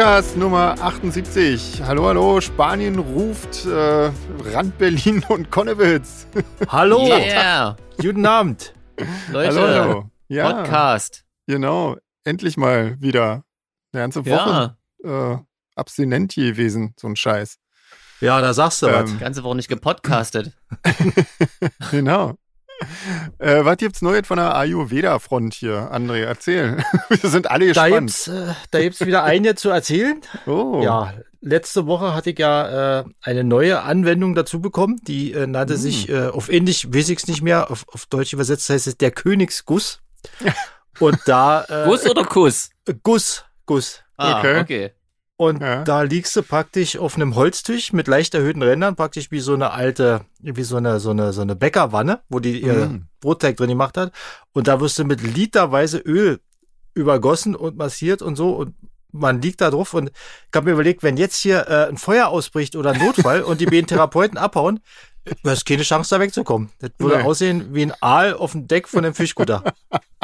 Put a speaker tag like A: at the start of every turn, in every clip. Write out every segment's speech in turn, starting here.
A: Podcast Nummer 78. Hallo, hallo, Spanien ruft äh, Rand Berlin und Konnewitz.
B: Hallo,
C: Yeah.
B: guten Abend.
C: Leute,
A: hallo, hallo. Ja,
C: Podcast.
A: genau. Endlich mal wieder. Eine ganze Woche
C: Ja,
A: äh, abstinent gewesen, so ein Scheiß.
B: Ja, da sagst du
A: Ähm,
B: was.
C: die ganze Woche nicht gepodcastet.
A: Genau. Äh, was gibt's Neues von der Ayurveda-Front hier, André? Erzähl. Wir sind alle
B: Da
A: gespannt.
B: gibt's, äh, da gibt's wieder eine zu erzählen.
A: oh.
B: Ja, letzte Woche hatte ich ja äh, eine neue Anwendung dazu bekommen. Die äh, nannte
A: Mm.
B: sich äh, auf Englisch, weiß ich's nicht mehr, auf, auf Deutsch übersetzt heißt es der Königsguss. Und da äh,
C: Guss oder Kuss?
B: Guss, Guss.
C: Ah,
A: Okay.
C: okay.
B: Und
A: Ja.
B: da liegst du praktisch auf einem Holztisch mit leicht erhöhten Rändern, praktisch wie so eine alte, wie so eine, so eine, so eine Bäckerwanne, wo die ihr
A: Mm.
B: Brotteig drin gemacht hat. Und da wirst du mit literweise Öl übergossen und massiert und so und man liegt da drauf und ich habe mir überlegt, wenn jetzt hier äh, ein Feuer ausbricht oder ein Notfall und die beiden Therapeuten abhauen, du hast keine Chance da wegzukommen. Das würde
A: Nee.
B: aussehen wie ein Aal auf dem Deck von einem Fischkutter.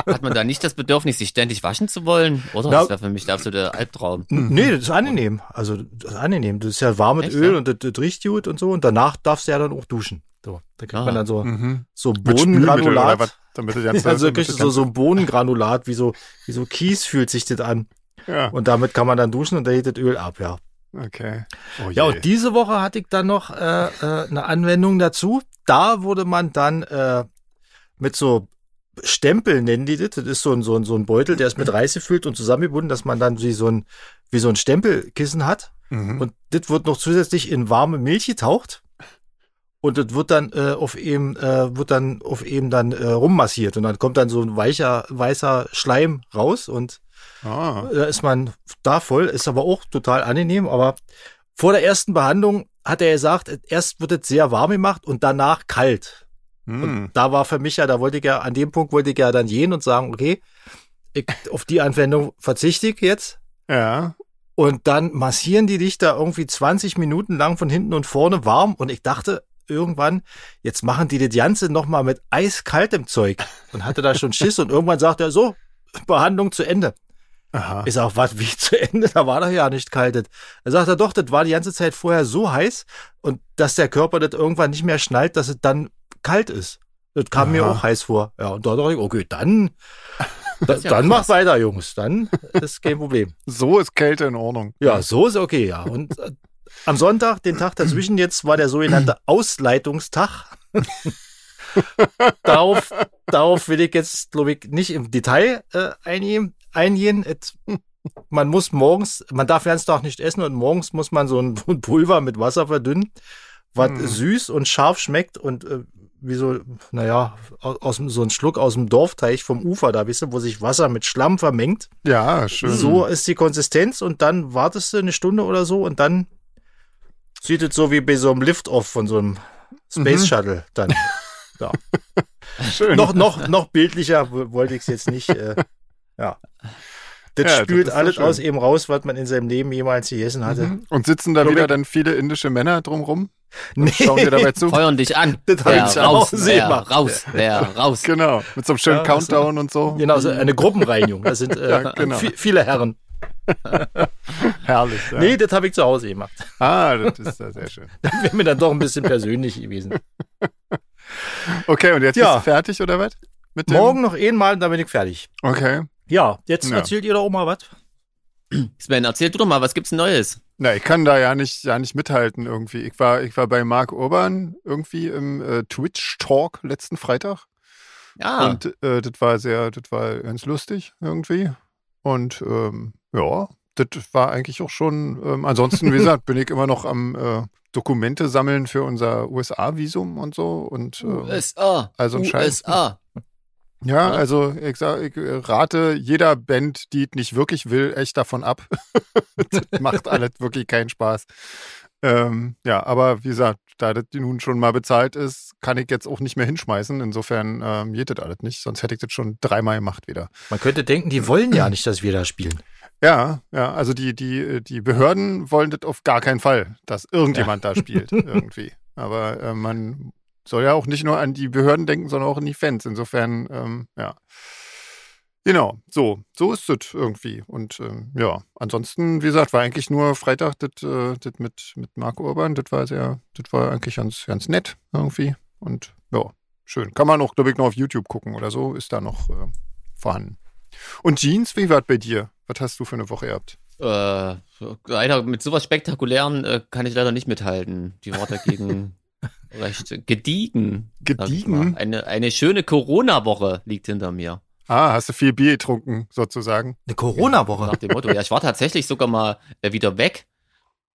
C: Hat man da nicht das Bedürfnis, sich ständig waschen zu wollen? Oder?
B: Na-
C: Das wäre für mich der absolute Albtraum.
B: Nee, das ist angenehm. Also das ist angenehm. Das ist ja warm mit
C: Echt,
B: Öl
C: ja?
B: und das, das riecht gut und so. Und danach darfst du ja dann auch duschen. So, da kriegt
C: Ah.
B: man dann so,
A: Mhm.
B: so Bodengranulat.
A: was? Damit du ganz,
B: Also kriegst
A: du
B: so, so ein Bodengranulat, wie so, wie so Kies fühlt sich das an.
A: Ja,
B: Und damit kann man dann duschen und da geht das Öl ab, ja.
A: Okay. Oh
B: Ja, und diese Woche hatte ich dann noch äh, äh, eine Anwendung dazu. Da wurde man dann äh, mit so Stempel nennen die das. Das ist so ein, so ein, so ein Beutel, der ist mit Reis gefüllt und zusammengebunden, dass man dann wie so ein, wie so ein Stempelkissen hat.
A: Mhm.
B: Und das wird noch zusätzlich in warme Milch getaucht. Und das wird dann äh, auf eben, äh, wird dann auf eben dann äh, rummassiert. Und dann kommt dann so ein weicher, weißer Schleim raus und
A: ah.
B: da ist man da voll, ist aber auch total angenehm. Aber vor der ersten Behandlung hat er gesagt, erst wird es sehr warm gemacht und danach kalt.
A: Hm.
B: Und da war für mich ja, da wollte ich ja, an dem Punkt wollte ich ja dann gehen und sagen, okay, ich, auf die Anwendung verzichte ich jetzt.
A: Ja.
B: Und dann massieren die dich da irgendwie 20 Minuten lang von hinten und vorne warm. Und ich dachte irgendwann, jetzt machen die das Ganze nochmal mit eiskaltem Zeug. Und hatte da schon Schiss. Und irgendwann sagt er so, Behandlung zu Ende.
A: Aha.
B: Ich sag, was, wie zu Ende? Da war doch ja nicht kalt. Er sagt er doch, das war die ganze Zeit vorher so heiß und dass der Körper das irgendwann nicht mehr schnallt, dass es dann kalt ist. Das kam mir
A: Aha.
B: auch heiß vor. Ja, und da dachte ich, okay, dann, da,
C: ja
B: dann mach weiter, Jungs. Dann ist kein Problem.
A: So ist Kälte in Ordnung.
B: Ja, so ist okay, ja. Und äh, am Sonntag, den Tag dazwischen jetzt, war der sogenannte Ausleitungstag. darauf, darauf will ich jetzt, glaube ich, nicht im Detail äh, eingehen. Eingehen. Man muss morgens, man darf ganz Tag nicht essen und morgens muss man so ein Pulver mit Wasser verdünnen, was
A: Hm.
B: süß und scharf schmeckt und äh, wie so, naja, aus, so ein Schluck aus dem Dorfteich vom Ufer, da wisst ihr, wo sich Wasser mit Schlamm vermengt.
A: Ja, schön.
B: So ist die Konsistenz und dann wartest du eine Stunde oder so und dann sieht es so wie bei so einem Lift-Off von so einem Space
A: Mhm.
B: Shuttle dann. Ja.
A: schön.
B: noch, noch, noch bildlicher wo- wollte ich es jetzt nicht. Äh, ja. Das
A: Ja, das
B: spült
A: doch
B: alles
A: schön.
B: aus eben raus, was man in seinem Leben jemals gegessen hatte.
A: Mhm. Und sitzen da
B: Glaub
A: wieder
B: ich-
A: dann viele indische Männer drumrum?
B: Nee,
A: Schauen dir dabei zu?
C: Feuern dich an.
B: Das
C: Wer
B: ich zu
C: raus,
B: gemacht.
C: raus, wer raus.
A: Genau, mit so einem schönen
B: Ja, das-
A: Countdown und so.
B: Genau, so eine Gruppenreinigung. Das sind äh,
A: Ja, genau.
B: vi- viele Herren.
A: Herrlich. Ja.
B: Nee, das habe ich zu Hause gemacht.
A: Ah, das ist ja sehr schön.
B: Das wäre mir dann doch ein bisschen persönlich gewesen.
A: Okay, und jetzt
B: Ja.
A: bist du fertig oder was?
B: Morgen noch einmal und dann bin ich fertig.
A: Okay.
B: Ja, jetzt
A: Ja.
B: erzählt ihr doch auch mal was.
C: Sven, erzähl du doch mal, was gibt's Neues?
A: Na, ich kann da ja nicht, ja nicht mithalten irgendwie. Ich war, ich war bei Marc Urban irgendwie im äh, Twitch-Talk letzten Freitag.
C: Ja,
A: Und äh, das war sehr, das war ganz lustig irgendwie. Und ähm, ja, das war eigentlich auch schon, ähm, ansonsten, wie gesagt, bin ich immer noch am äh, Dokumente sammeln für unser USA-Visum und so. Und ähm,
C: USA.
A: also ein Scheiß.
C: USA.
A: Ja,
C: ja.
A: also ich, sag, ich äh, rate jeder Band, die es nicht wirklich will, echt davon ab. das macht alles wirklich keinen Spaß. Ähm, ja, aber wie gesagt, da das nun schon mal bezahlt ist, kann ich jetzt auch nicht mehr hinschmeißen. Insofern ähm, geht das alles nicht, sonst hätte ich das schon dreimal gemacht wieder.
B: Man könnte denken, die wollen ja nicht, dass wir da spielen.
A: Ja, ja, also die, die, die Behörden wollen das auf gar keinen Fall, dass irgendjemand da spielt, irgendwie. Aber äh, man soll ja auch nicht nur an die Behörden denken, sondern auch an die Fans. Insofern, ähm, ja. Genau, so, so ist es irgendwie. Und ähm, ja, ansonsten, wie gesagt, war eigentlich nur Freitag das äh, mit, mit Marco Urban, das war sehr, das war eigentlich ganz, ganz nett irgendwie. Und ja, schön. Kann man auch, glaube ich, noch auf YouTube gucken oder so, ist da noch äh, vorhanden. Und Jeans, wie war bei dir? Was hast du für eine Woche gehabt?
C: Äh, leider mit sowas Spektakulären äh, kann ich leider nicht mithalten. Die war dagegen recht gediegen.
A: Gediegen?
C: Eine, eine schöne Corona-Woche liegt hinter mir.
A: Ah, hast du viel Bier getrunken, sozusagen?
B: Eine Corona-Woche.
C: Nach dem Motto. Ja, ich war tatsächlich sogar mal äh, wieder weg.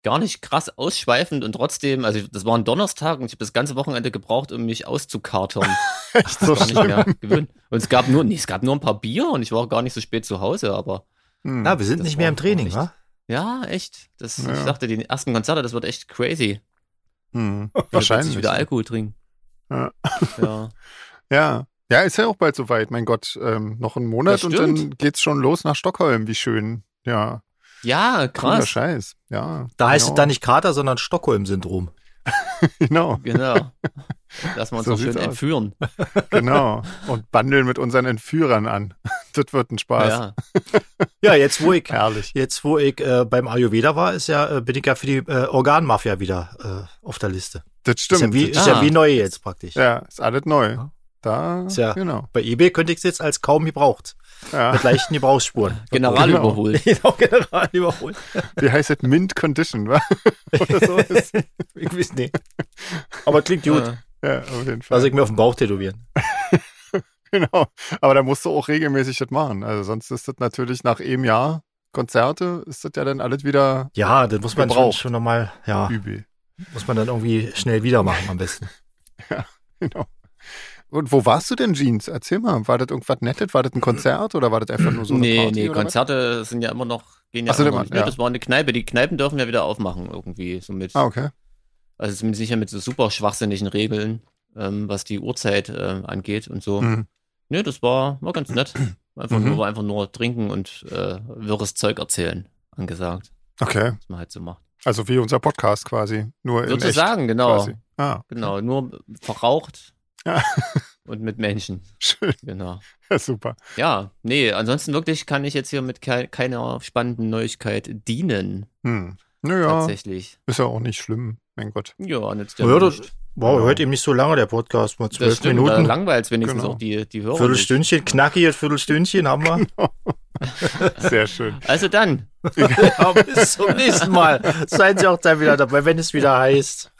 C: Gar nicht krass ausschweifend und trotzdem, also das war ein Donnerstag und ich habe das ganze Wochenende gebraucht, um mich auszukartern.
A: Echt so
C: nicht mehr gewöhnt. Und es gab nur, nee, es gab nur ein paar Bier und ich war gar nicht so spät zu Hause, aber
A: Hm.
B: Na, wir sind nicht mehr im Training, wa?
C: ja, echt. Das,
A: Ja.
C: Ich dachte, die ersten Konzerte, das wird echt crazy.
A: Hm.
C: Wahrscheinlich. Wieder Alkohol trinken.
A: Ja.
C: Ja.
A: Ja. Ja, ist ja auch bald soweit. Mein Gott, ähm, noch einen Monat und dann geht's schon los nach Stockholm. Wie schön. Ja,
C: Ja,
A: cooler
C: krass.
A: Scheiß. Ja.
B: Da heißt es
A: genau.
B: dann nicht Kater, sondern Stockholm-Syndrom.
A: Genau,
C: Genau. Lass wir uns
A: So
C: schön entführen.
A: genau. Und bandeln mit unseren Entführern an. Das wird ein Spaß.
C: Ja.
B: Ja, jetzt wo ich,
A: Herrlich.
B: jetzt wo ich äh, beim Ayurveda war, ist ja, äh, bin ich ja für die äh, Organmafia wieder äh, auf der Liste.
A: Das
B: Ist ja,
A: stimmt.
B: wie,
A: das,
B: ist ja
C: Ah.
B: wie neu jetzt praktisch.
A: ja, ist alles neu. Da,
B: Ist ja-
A: genau.
B: Bei eBay könnte ich es jetzt als kaum gebraucht.
A: Ja.
B: Mit leichten Gebrauchsspuren.
C: General
A: Genau.
C: überholt.
B: genau, General überholt.
A: Wie heißt das? Mint Condition, wa? Oder so ist.
B: ich weiß nicht. Aber klingt gut.
A: Ja, auf jeden Fall.
B: Lass ich mir auf den Bauch tätowieren.
A: Genau. Aber da musst du auch regelmäßig das machen. Also sonst ist das natürlich nach einem Jahr Konzerte, ist das ja dann alles wieder
B: Ja, das muss man schon,
A: Gebraucht.
B: schon nochmal, ja,
A: übel.
B: muss man dann irgendwie schnell wieder machen am besten.
A: Genau. Und wo warst du denn, Jeans? Erzähl mal, war das irgendwas Nettes? War das ein Konzert oder war das einfach nur so eine
C: nee,
A: Party?
C: nee,
A: was?
C: Konzerte sind ja immer noch, gehen ja
A: Ach
C: immer noch nicht. Nee,
A: ja.
C: Das war eine Kneipe. Die Kneipen dürfen ja wieder aufmachen irgendwie. So mit,
A: Ah, okay.
C: Also zumindest sicher mit so super schwachsinnigen Regeln, ähm, was die Uhrzeit äh, angeht und so.
A: Mhm.
C: Nee, das war, war ganz nett. Einfach
A: Mhm.
C: nur, einfach nur trinken und äh, wirres Zeug erzählen angesagt,
A: Okay.
C: was man halt so macht.
A: Also wie unser Podcast quasi. Nur in echt
C: Sozusagen, genau.
A: quasi. Ah,
C: Genau, nur verraucht
A: Ja.
C: und mit Menschen.
A: schön.
C: Genau.
A: Ja, super.
C: Ja, nee, ansonsten wirklich kann ich jetzt hier mit kei keiner spannenden Neuigkeit dienen.
A: Hm. Naja,
C: Tatsächlich.
A: ist ja auch nicht schlimm. Mein Gott.
C: Ja, nützt ja
B: das,
C: nicht.
B: wow,
A: Ja.
B: hört eben nicht so lange der Podcast, mal
C: Das
B: zwölf
C: stimmt,
B: Minuten.
C: langweilt wenigstens
A: Genau.
C: auch die, die Hörer. nicht.
B: Viertelstündchen, knackiges Viertelstündchen haben wir.
A: Sehr schön.
C: Also dann,
B: ja, bis zum nächsten Mal. Seien Sie auch dann wieder dabei, wenn es wieder heißt.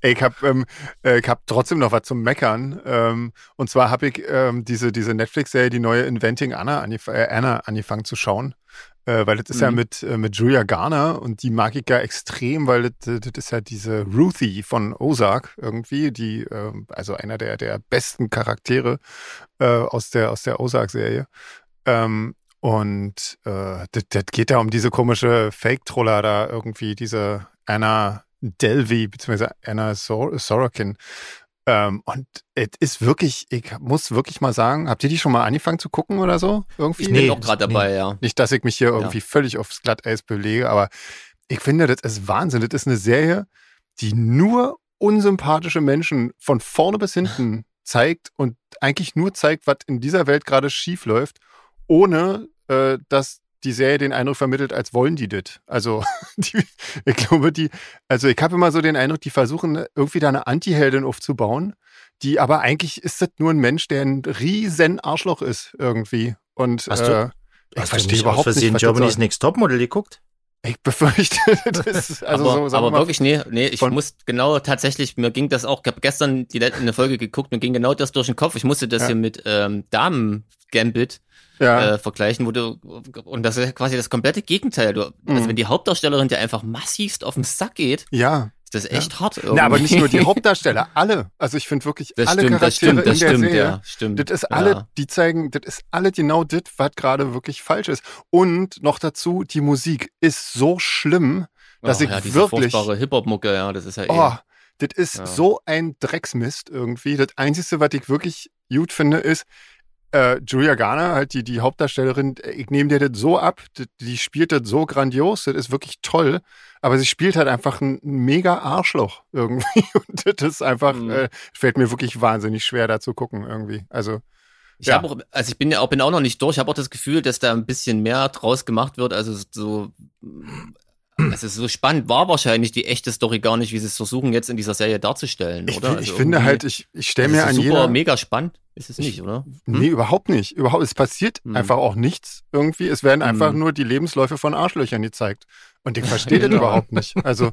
A: Ey, ich hab, ähm, äh, ich hab trotzdem noch was zum Meckern. Ähm, und zwar habe ich ähm, diese, diese Netflix-Serie, die neue Inventing Anna, angef äh, Anna angefangen zu schauen. Äh, weil das ist ja
C: Mhm.
A: mit, äh, mit Julia Garner und die mag ich ja extrem, weil das, das ist ja diese Ruthie von Ozark irgendwie, die, ähm, also einer der, der besten Charaktere äh, aus der, aus der Ozark-Serie. Ähm, und äh, das, das geht ja um diese komische Fake-Troller da irgendwie, diese Anna Delvey, beziehungsweise Anna Sor Sorokin. Ähm, und es ist wirklich, ich muss wirklich mal sagen, habt ihr die schon mal angefangen zu gucken oder so? Irgendwie?
C: ich
B: Nee,
C: bin auch gerade dabei, ja.
A: Nicht, dass ich mich hier irgendwie völlig aufs Glatteis belege, aber ich finde, das ist Wahnsinn. Das ist eine Serie, die nur unsympathische Menschen von vorne bis hinten zeigt und eigentlich nur zeigt, was in dieser Welt gerade schief läuft, ohne äh, dass die Serie den Eindruck vermittelt, als wollen die das. Also, die, ich glaube, die, also ich habe immer so den Eindruck, die versuchen irgendwie da eine Anti-Heldin aufzubauen, die aber eigentlich ist das nur ein Mensch, der ein riesen Arschloch ist irgendwie. Und
B: Hast du-
A: äh, ich
B: Hast du
A: verstehe
B: nicht aus
A: überhaupt nicht,
B: Versehen
A: was das
B: Germany's. Next Topmodel geguckt?
A: Ich befürchte, das ist also
C: aber
A: so, sagen
C: aber
A: mal,
C: wirklich, nee, nee, ich
A: von-
C: muss genau tatsächlich, mir ging das auch, ich habe gestern die letzte eine Folge geguckt, mir ging genau das durch den Kopf. Ich musste das
A: Ja.
C: hier mit ähm, Damen Gambit
A: ja,
C: äh, vergleichen, wo du und das ist ja quasi das komplette Gegenteil. Du, also
A: Mhm.
C: wenn die Hauptdarstellerin dir einfach massivst auf den Sack geht,
A: ja.
C: ist das echt hart irgendwie.
A: Na, aber nicht nur die Hauptdarsteller, alle. Also ich finde wirklich
C: Das
A: alle
C: stimmt, das
A: Charaktere
C: stimmt, das
A: in der
C: stimmt,
A: Serie.
C: ja, stimmt.
A: Das ist
C: ja.
A: alle, die zeigen, das ist alle genau das, was gerade wirklich falsch ist. Und noch dazu, die Musik ist so schlimm, dass
C: oh,
A: ich
C: ja, diese
A: wirklich-
C: furchtbare Hip-Hop-Mucke, ja, das ist ja
A: Oh,
C: eh.
A: das ist
C: Ja.
A: so ein Drecksmist irgendwie. Das Einzige, was ich wirklich gut finde, ist, äh, Julia Garner, halt die, die Hauptdarstellerin, äh, ich nehme dir das so ab, die, die spielt das so grandios, das ist wirklich toll, aber sie spielt halt einfach ein mega Arschloch irgendwie. Und das ist einfach,
C: Mhm.
A: äh, fällt mir wirklich wahnsinnig schwer, da zu gucken irgendwie. Also,
C: Ich
A: Ja.
C: habe auch, also ich bin ja auch, bin auch noch nicht durch, ich habe auch das Gefühl, dass da ein bisschen mehr draus gemacht wird. Also so, also so spannend war wahrscheinlich die echte Story gar nicht, wie sie es versuchen, jetzt in dieser Serie darzustellen,
A: Ich,
C: oder?
A: ich
C: Also
A: finde
C: irgendwie-
A: halt, ich, ich stelle mir an
C: super,
A: jeder.
C: mega spannend. Ist es nicht, oder?
A: Nee, überhaupt nicht. Überhaupt, es passiert
C: Hm.
A: einfach auch nichts irgendwie. Es werden einfach
C: Hm.
A: nur die Lebensläufe von Arschlöchern gezeigt. Und ich verstehe das
C: Genau.
A: überhaupt nicht. Also,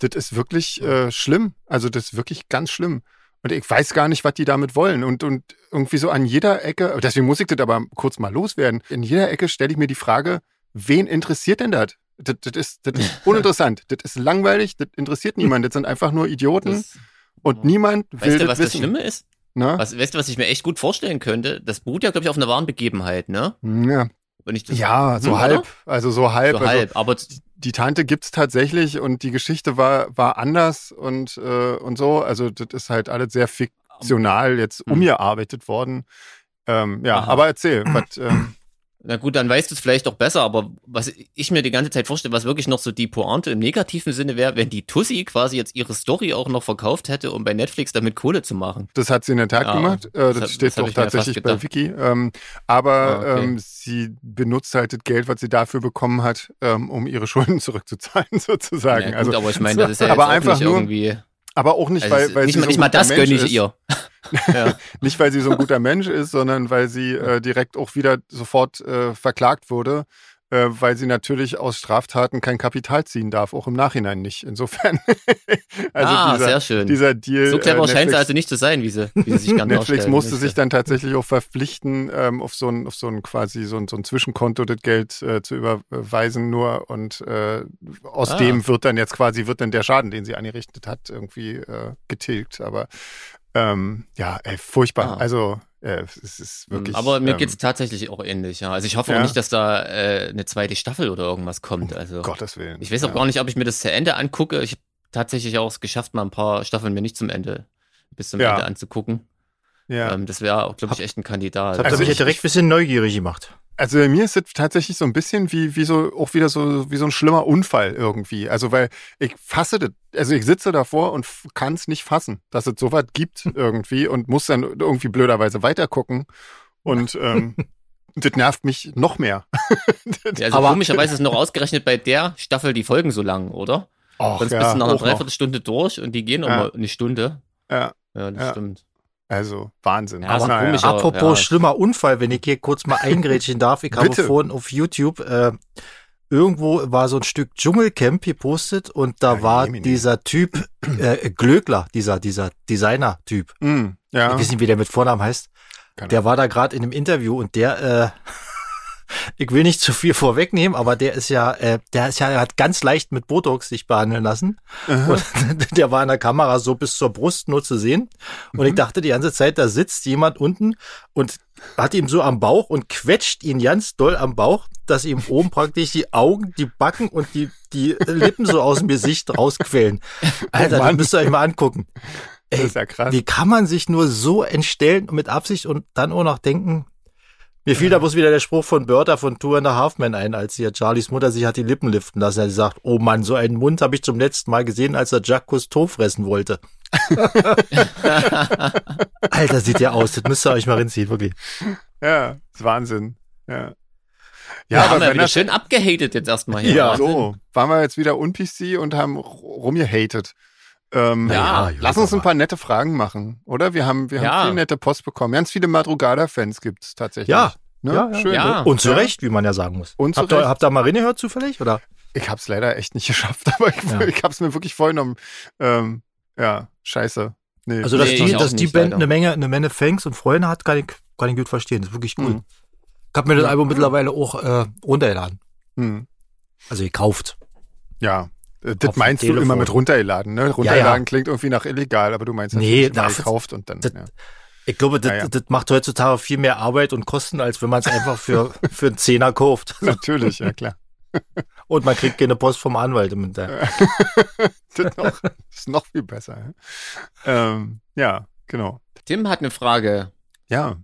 A: das ist wirklich äh, schlimm. Also, das ist wirklich ganz schlimm. Und ich weiß gar nicht, was die damit wollen. Und, und irgendwie so an jeder Ecke, deswegen muss ich das aber kurz mal loswerden. In jeder Ecke stelle ich mir die Frage, wen interessiert denn das? Das, das, ist, das ist uninteressant. das ist langweilig. Das interessiert niemand. Das sind einfach nur Idioten.
C: Das,
A: und niemand will
C: weißt du,
A: das
C: was das
A: wissen.
C: Schlimme ist?
A: Ne?
C: Was, weißt du, was ich mir echt gut vorstellen könnte? Das beruht ja, glaube ich, auf einer wahren Begebenheit, ne?
A: Ja,
C: Wenn ich das,
A: ja so
C: Hm,
A: halb.
C: oder?
A: Also so halb.
C: So
A: also,
C: halb, aber
A: die Tante gibt's tatsächlich und die Geschichte war, war anders und, äh, und so. Also das ist halt alles sehr fiktional jetzt
C: Hm.
A: umgearbeitet worden. Ähm, ja,
C: Aha.
A: aber erzähl. Was, ähm,
C: Na gut, dann weißt du es vielleicht doch besser, aber was ich mir die ganze Zeit vorstelle, was wirklich noch so die Pointe im negativen Sinne wäre, wenn dieTussi quasi jetzt ihre Story auch noch verkauft hätte, um bei Netflix damit Kohle zu machen.
A: das hat sie in der Tat
C: Ja,
A: gemacht. Äh, das,
C: das
A: steht
C: das
A: doch tatsächlich bei. Wiki. Ähm, aber
C: Ah, okay.
A: ähm, sie benutzt halt das Geld, was sie dafür bekommen hat, ähm, um ihre Schulden zurückzuzahlen, sozusagen.
C: Ja, gut,
A: also,
C: aber ich meine, das ist ja
A: aber
C: auch
A: einfach
C: nicht
A: nur-
C: irgendwie.
A: aber auch nicht,
C: Also
A: weil, weil
C: nicht,
A: sie
C: mal,
A: so
C: nicht mal das
A: Mensch
C: gönne ich
A: ist.
C: ihr. ja.
A: Nicht, weil sie so ein guter Mensch ist, sondern weil sie äh, direkt auch wieder sofort äh, verklagt wurde, äh, weil sie natürlich aus Straftaten kein Kapital ziehen darf, auch im Nachhinein nicht. Insofern, also
C: ah,
A: dieser,
C: sehr schön.
A: dieser Deal.
C: so clever
A: äh,
C: scheint sie also nicht zu sein, wie sie, wie sie sich gerne
A: Netflix musste
C: möchte.
A: sich dann tatsächlich auch verpflichten, ähm, auf so ein, auf so ein quasi so ein, so ein Zwischenkonto das Geld äh, zu überweisen nur und äh, aus
C: Ah.
A: dem wird dann jetzt quasi, wird dann der Schaden, den sie angerichtet hat, irgendwie äh, getilgt. Aber ähm, ja, ey, furchtbar.
C: Ah.
A: Also äh, es ist wirklich.
C: Aber mir
A: ähm,
C: geht's tatsächlich auch ähnlich, ja. Also ich hoffe
A: Ja.
C: auch nicht, dass da äh, eine zweite Staffel oder irgendwas kommt. Also
A: Gottes Willen.
C: ich weiß auch
A: ja.
C: gar nicht, ob ich mir das zu Ende angucke. Ich habe tatsächlich auch es geschafft, mal ein paar Staffeln mir nicht zum Ende, bis zum
A: Ja.
C: Ende anzugucken.
A: Ja.
C: Ähm, das wäre auch, glaube ich, echt ein Kandidat.
B: Das hat
A: Also
B: mich
A: ich-
B: direkt ein bisschen neugierig gemacht.
A: Also bei mir ist es tatsächlich so ein bisschen wie, wie so, auch wieder so, wie so ein schlimmer Unfall irgendwie. Also weil ich fasse das, also ich sitze davor und kann es nicht fassen, dass es sowas gibt irgendwie und muss dann irgendwie blöderweise weitergucken. Und ähm, das nervt mich noch mehr.
C: Ja, also
B: Aber-
C: komischerweise ist noch ausgerechnet bei der Staffel die Folgen so lang, oder?
A: Och,
C: Sonst bist du nach einer. Dreiviertelstunde durch und die gehen
A: Ja.
C: immer eine Stunde.
A: Ja,
C: Ja, das
A: Ja.
C: stimmt.
A: Also Wahnsinn.
C: Ja, aber
A: Naja.
B: Apropos
C: ja.
B: schlimmer Unfall, wenn ich hier kurz mal eingrätschen darf. Ich habe vorhin auf YouTube äh, irgendwo war so ein Stück Dschungelcamp gepostet und da
A: Ja,
B: war dieser Typ äh, Glöckler, dieser dieser Designer-Typ.
A: Mm, ja,
B: Ich weiß nicht, wie der mit Vornamen heißt.
A: Keine
B: Der war da gerade in einem Interview und der, äh, ich will nicht zu viel vorwegnehmen, aber der ist ja, äh, der ist ja, er hat ganz leicht mit Botox sich behandeln lassen. Der war in der Kamera so bis zur Brust nur zu sehen. Und ich
A: Mhm.
B: dachte die ganze Zeit, da sitzt jemand unten und hat ihm so am Bauch und quetscht ihn ganz doll am Bauch, dass ihm oben praktisch die Augen, die Backen und die, die Lippen so aus dem Gesicht rausquellen. Alter, das
A: Mann.
B: müsst ihr euch mal angucken.
A: das
B: Ey,
A: ist ja krass.
B: wie kann man sich nur so entstellen mit Absicht und dann auch noch denken? Mir fiel da bloß wieder der Spruch von Bertha von Two and a Half Men ein, als hier Charlies Mutter sich hat die Lippen liften lassen. Er sagt, oh Mann, so einen Mund habe ich zum letzten Mal gesehen, als er Jacques Cousteau fressen wollte. Alter, sieht der aus. Das müsst ihr euch mal reinziehen, wirklich.
A: Ja, ist Wahnsinn. Ja.
C: Ja,
A: Ja,
C: haben
A: aber
C: wir wieder
A: das
C: schön abgehatet jetzt erstmal hier.
B: Ja.
C: Wahnsinn.
A: so, waren wir jetzt wieder un-PC und haben rumgehatet. Ähm,
C: Ja,
B: ja,
A: lass uns ein paar nette Fragen machen, oder? Wir haben, wir
C: Ja.
A: haben viel nette Post bekommen. Ganz viele Madrugada-Fans gibt's tatsächlich.
B: Ja.
A: ne?
B: Ja, ja.
A: schön.
C: Ja.
B: Und zu Recht, wie man ja sagen muss.
A: Und
B: habt, ihr, habt ihr mal reingehört zufällig? Oder?
A: Ich hab's leider echt nicht geschafft, aber ich,
B: Ja.
A: ich hab's mir wirklich vorgenommen. Ähm, ja, scheiße. Nee.
B: Also, dass
C: Nee,
B: die, dass die
C: nicht,
B: Band
C: leider.
B: eine Menge, eine Menge Fans und Freunde hat, kann ich, kann ich gut verstehen. Das ist wirklich cool.
A: Mhm.
B: Ich habe mir das
A: Ja.
B: Album mittlerweile auch äh, runtergeladen.
A: Hm.
B: Also gekauft.
A: Ja. Äh, Das meinst du
B: Telefon.
A: immer mit runtergeladen, ne? Runterladen
B: ja.
A: klingt irgendwie nach illegal, aber du meinst
B: Nee,
A: natürlich mal
B: das-
A: gekauft und dann.
B: das-
A: ja.
B: Ich glaube, das,
A: Ja, ja.
B: das macht heutzutage viel mehr Arbeit und Kosten, als wenn man es einfach für, für einen Zehner kauft.
A: Natürlich, ja klar.
B: Und man kriegt keine Post vom Anwalt im Hinterher.
A: das, noch, das ist noch viel besser. Ja, ähm, ja genau.
C: Tim hat eine Frage.
A: Ja.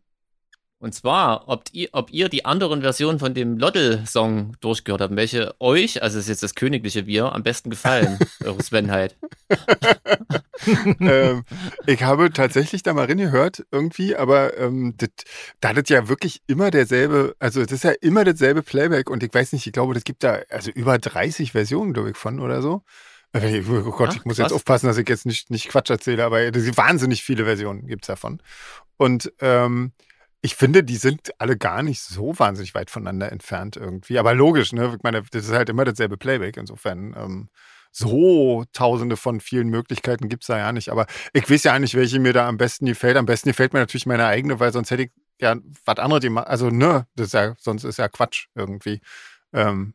C: Und zwar, ob ihr, ob ihr die anderen Versionen von dem Loddel-Song durchgehört habt, welche euch, also ist jetzt das königliche Wir, am besten gefallen, eure Sven halt.
A: ähm, ich habe tatsächlich da mal reingehört irgendwie, aber ähm, das, da das ja wirklich immer derselbe, also das ist ja immer dasselbe Playback und ich weiß nicht, ich glaube, das gibt da also über 30 Versionen, glaube ich, von oder so. Äh, oh Gott, Ach, ich muss krass. jetzt aufpassen, dass ich jetzt nicht, nicht Quatsch erzähle, aber wahnsinnig viele Versionen gibt's davon. Und ähm, ich finde, die sind alle gar nicht so wahnsinnig weit voneinander entfernt irgendwie. Aber logisch, ne? Ich meine, das ist halt immer dasselbe Playback. Insofern ähm, so tausende von vielen Möglichkeiten gibt's da ja nicht. Aber ich weiß ja nicht, welche mir da am besten gefällt. Am besten gefällt mir natürlich meine eigene, weil sonst hätte ich ja was anderes gemacht. Also, ne, das ist ja, sonst ist ja Quatsch irgendwie. Ähm,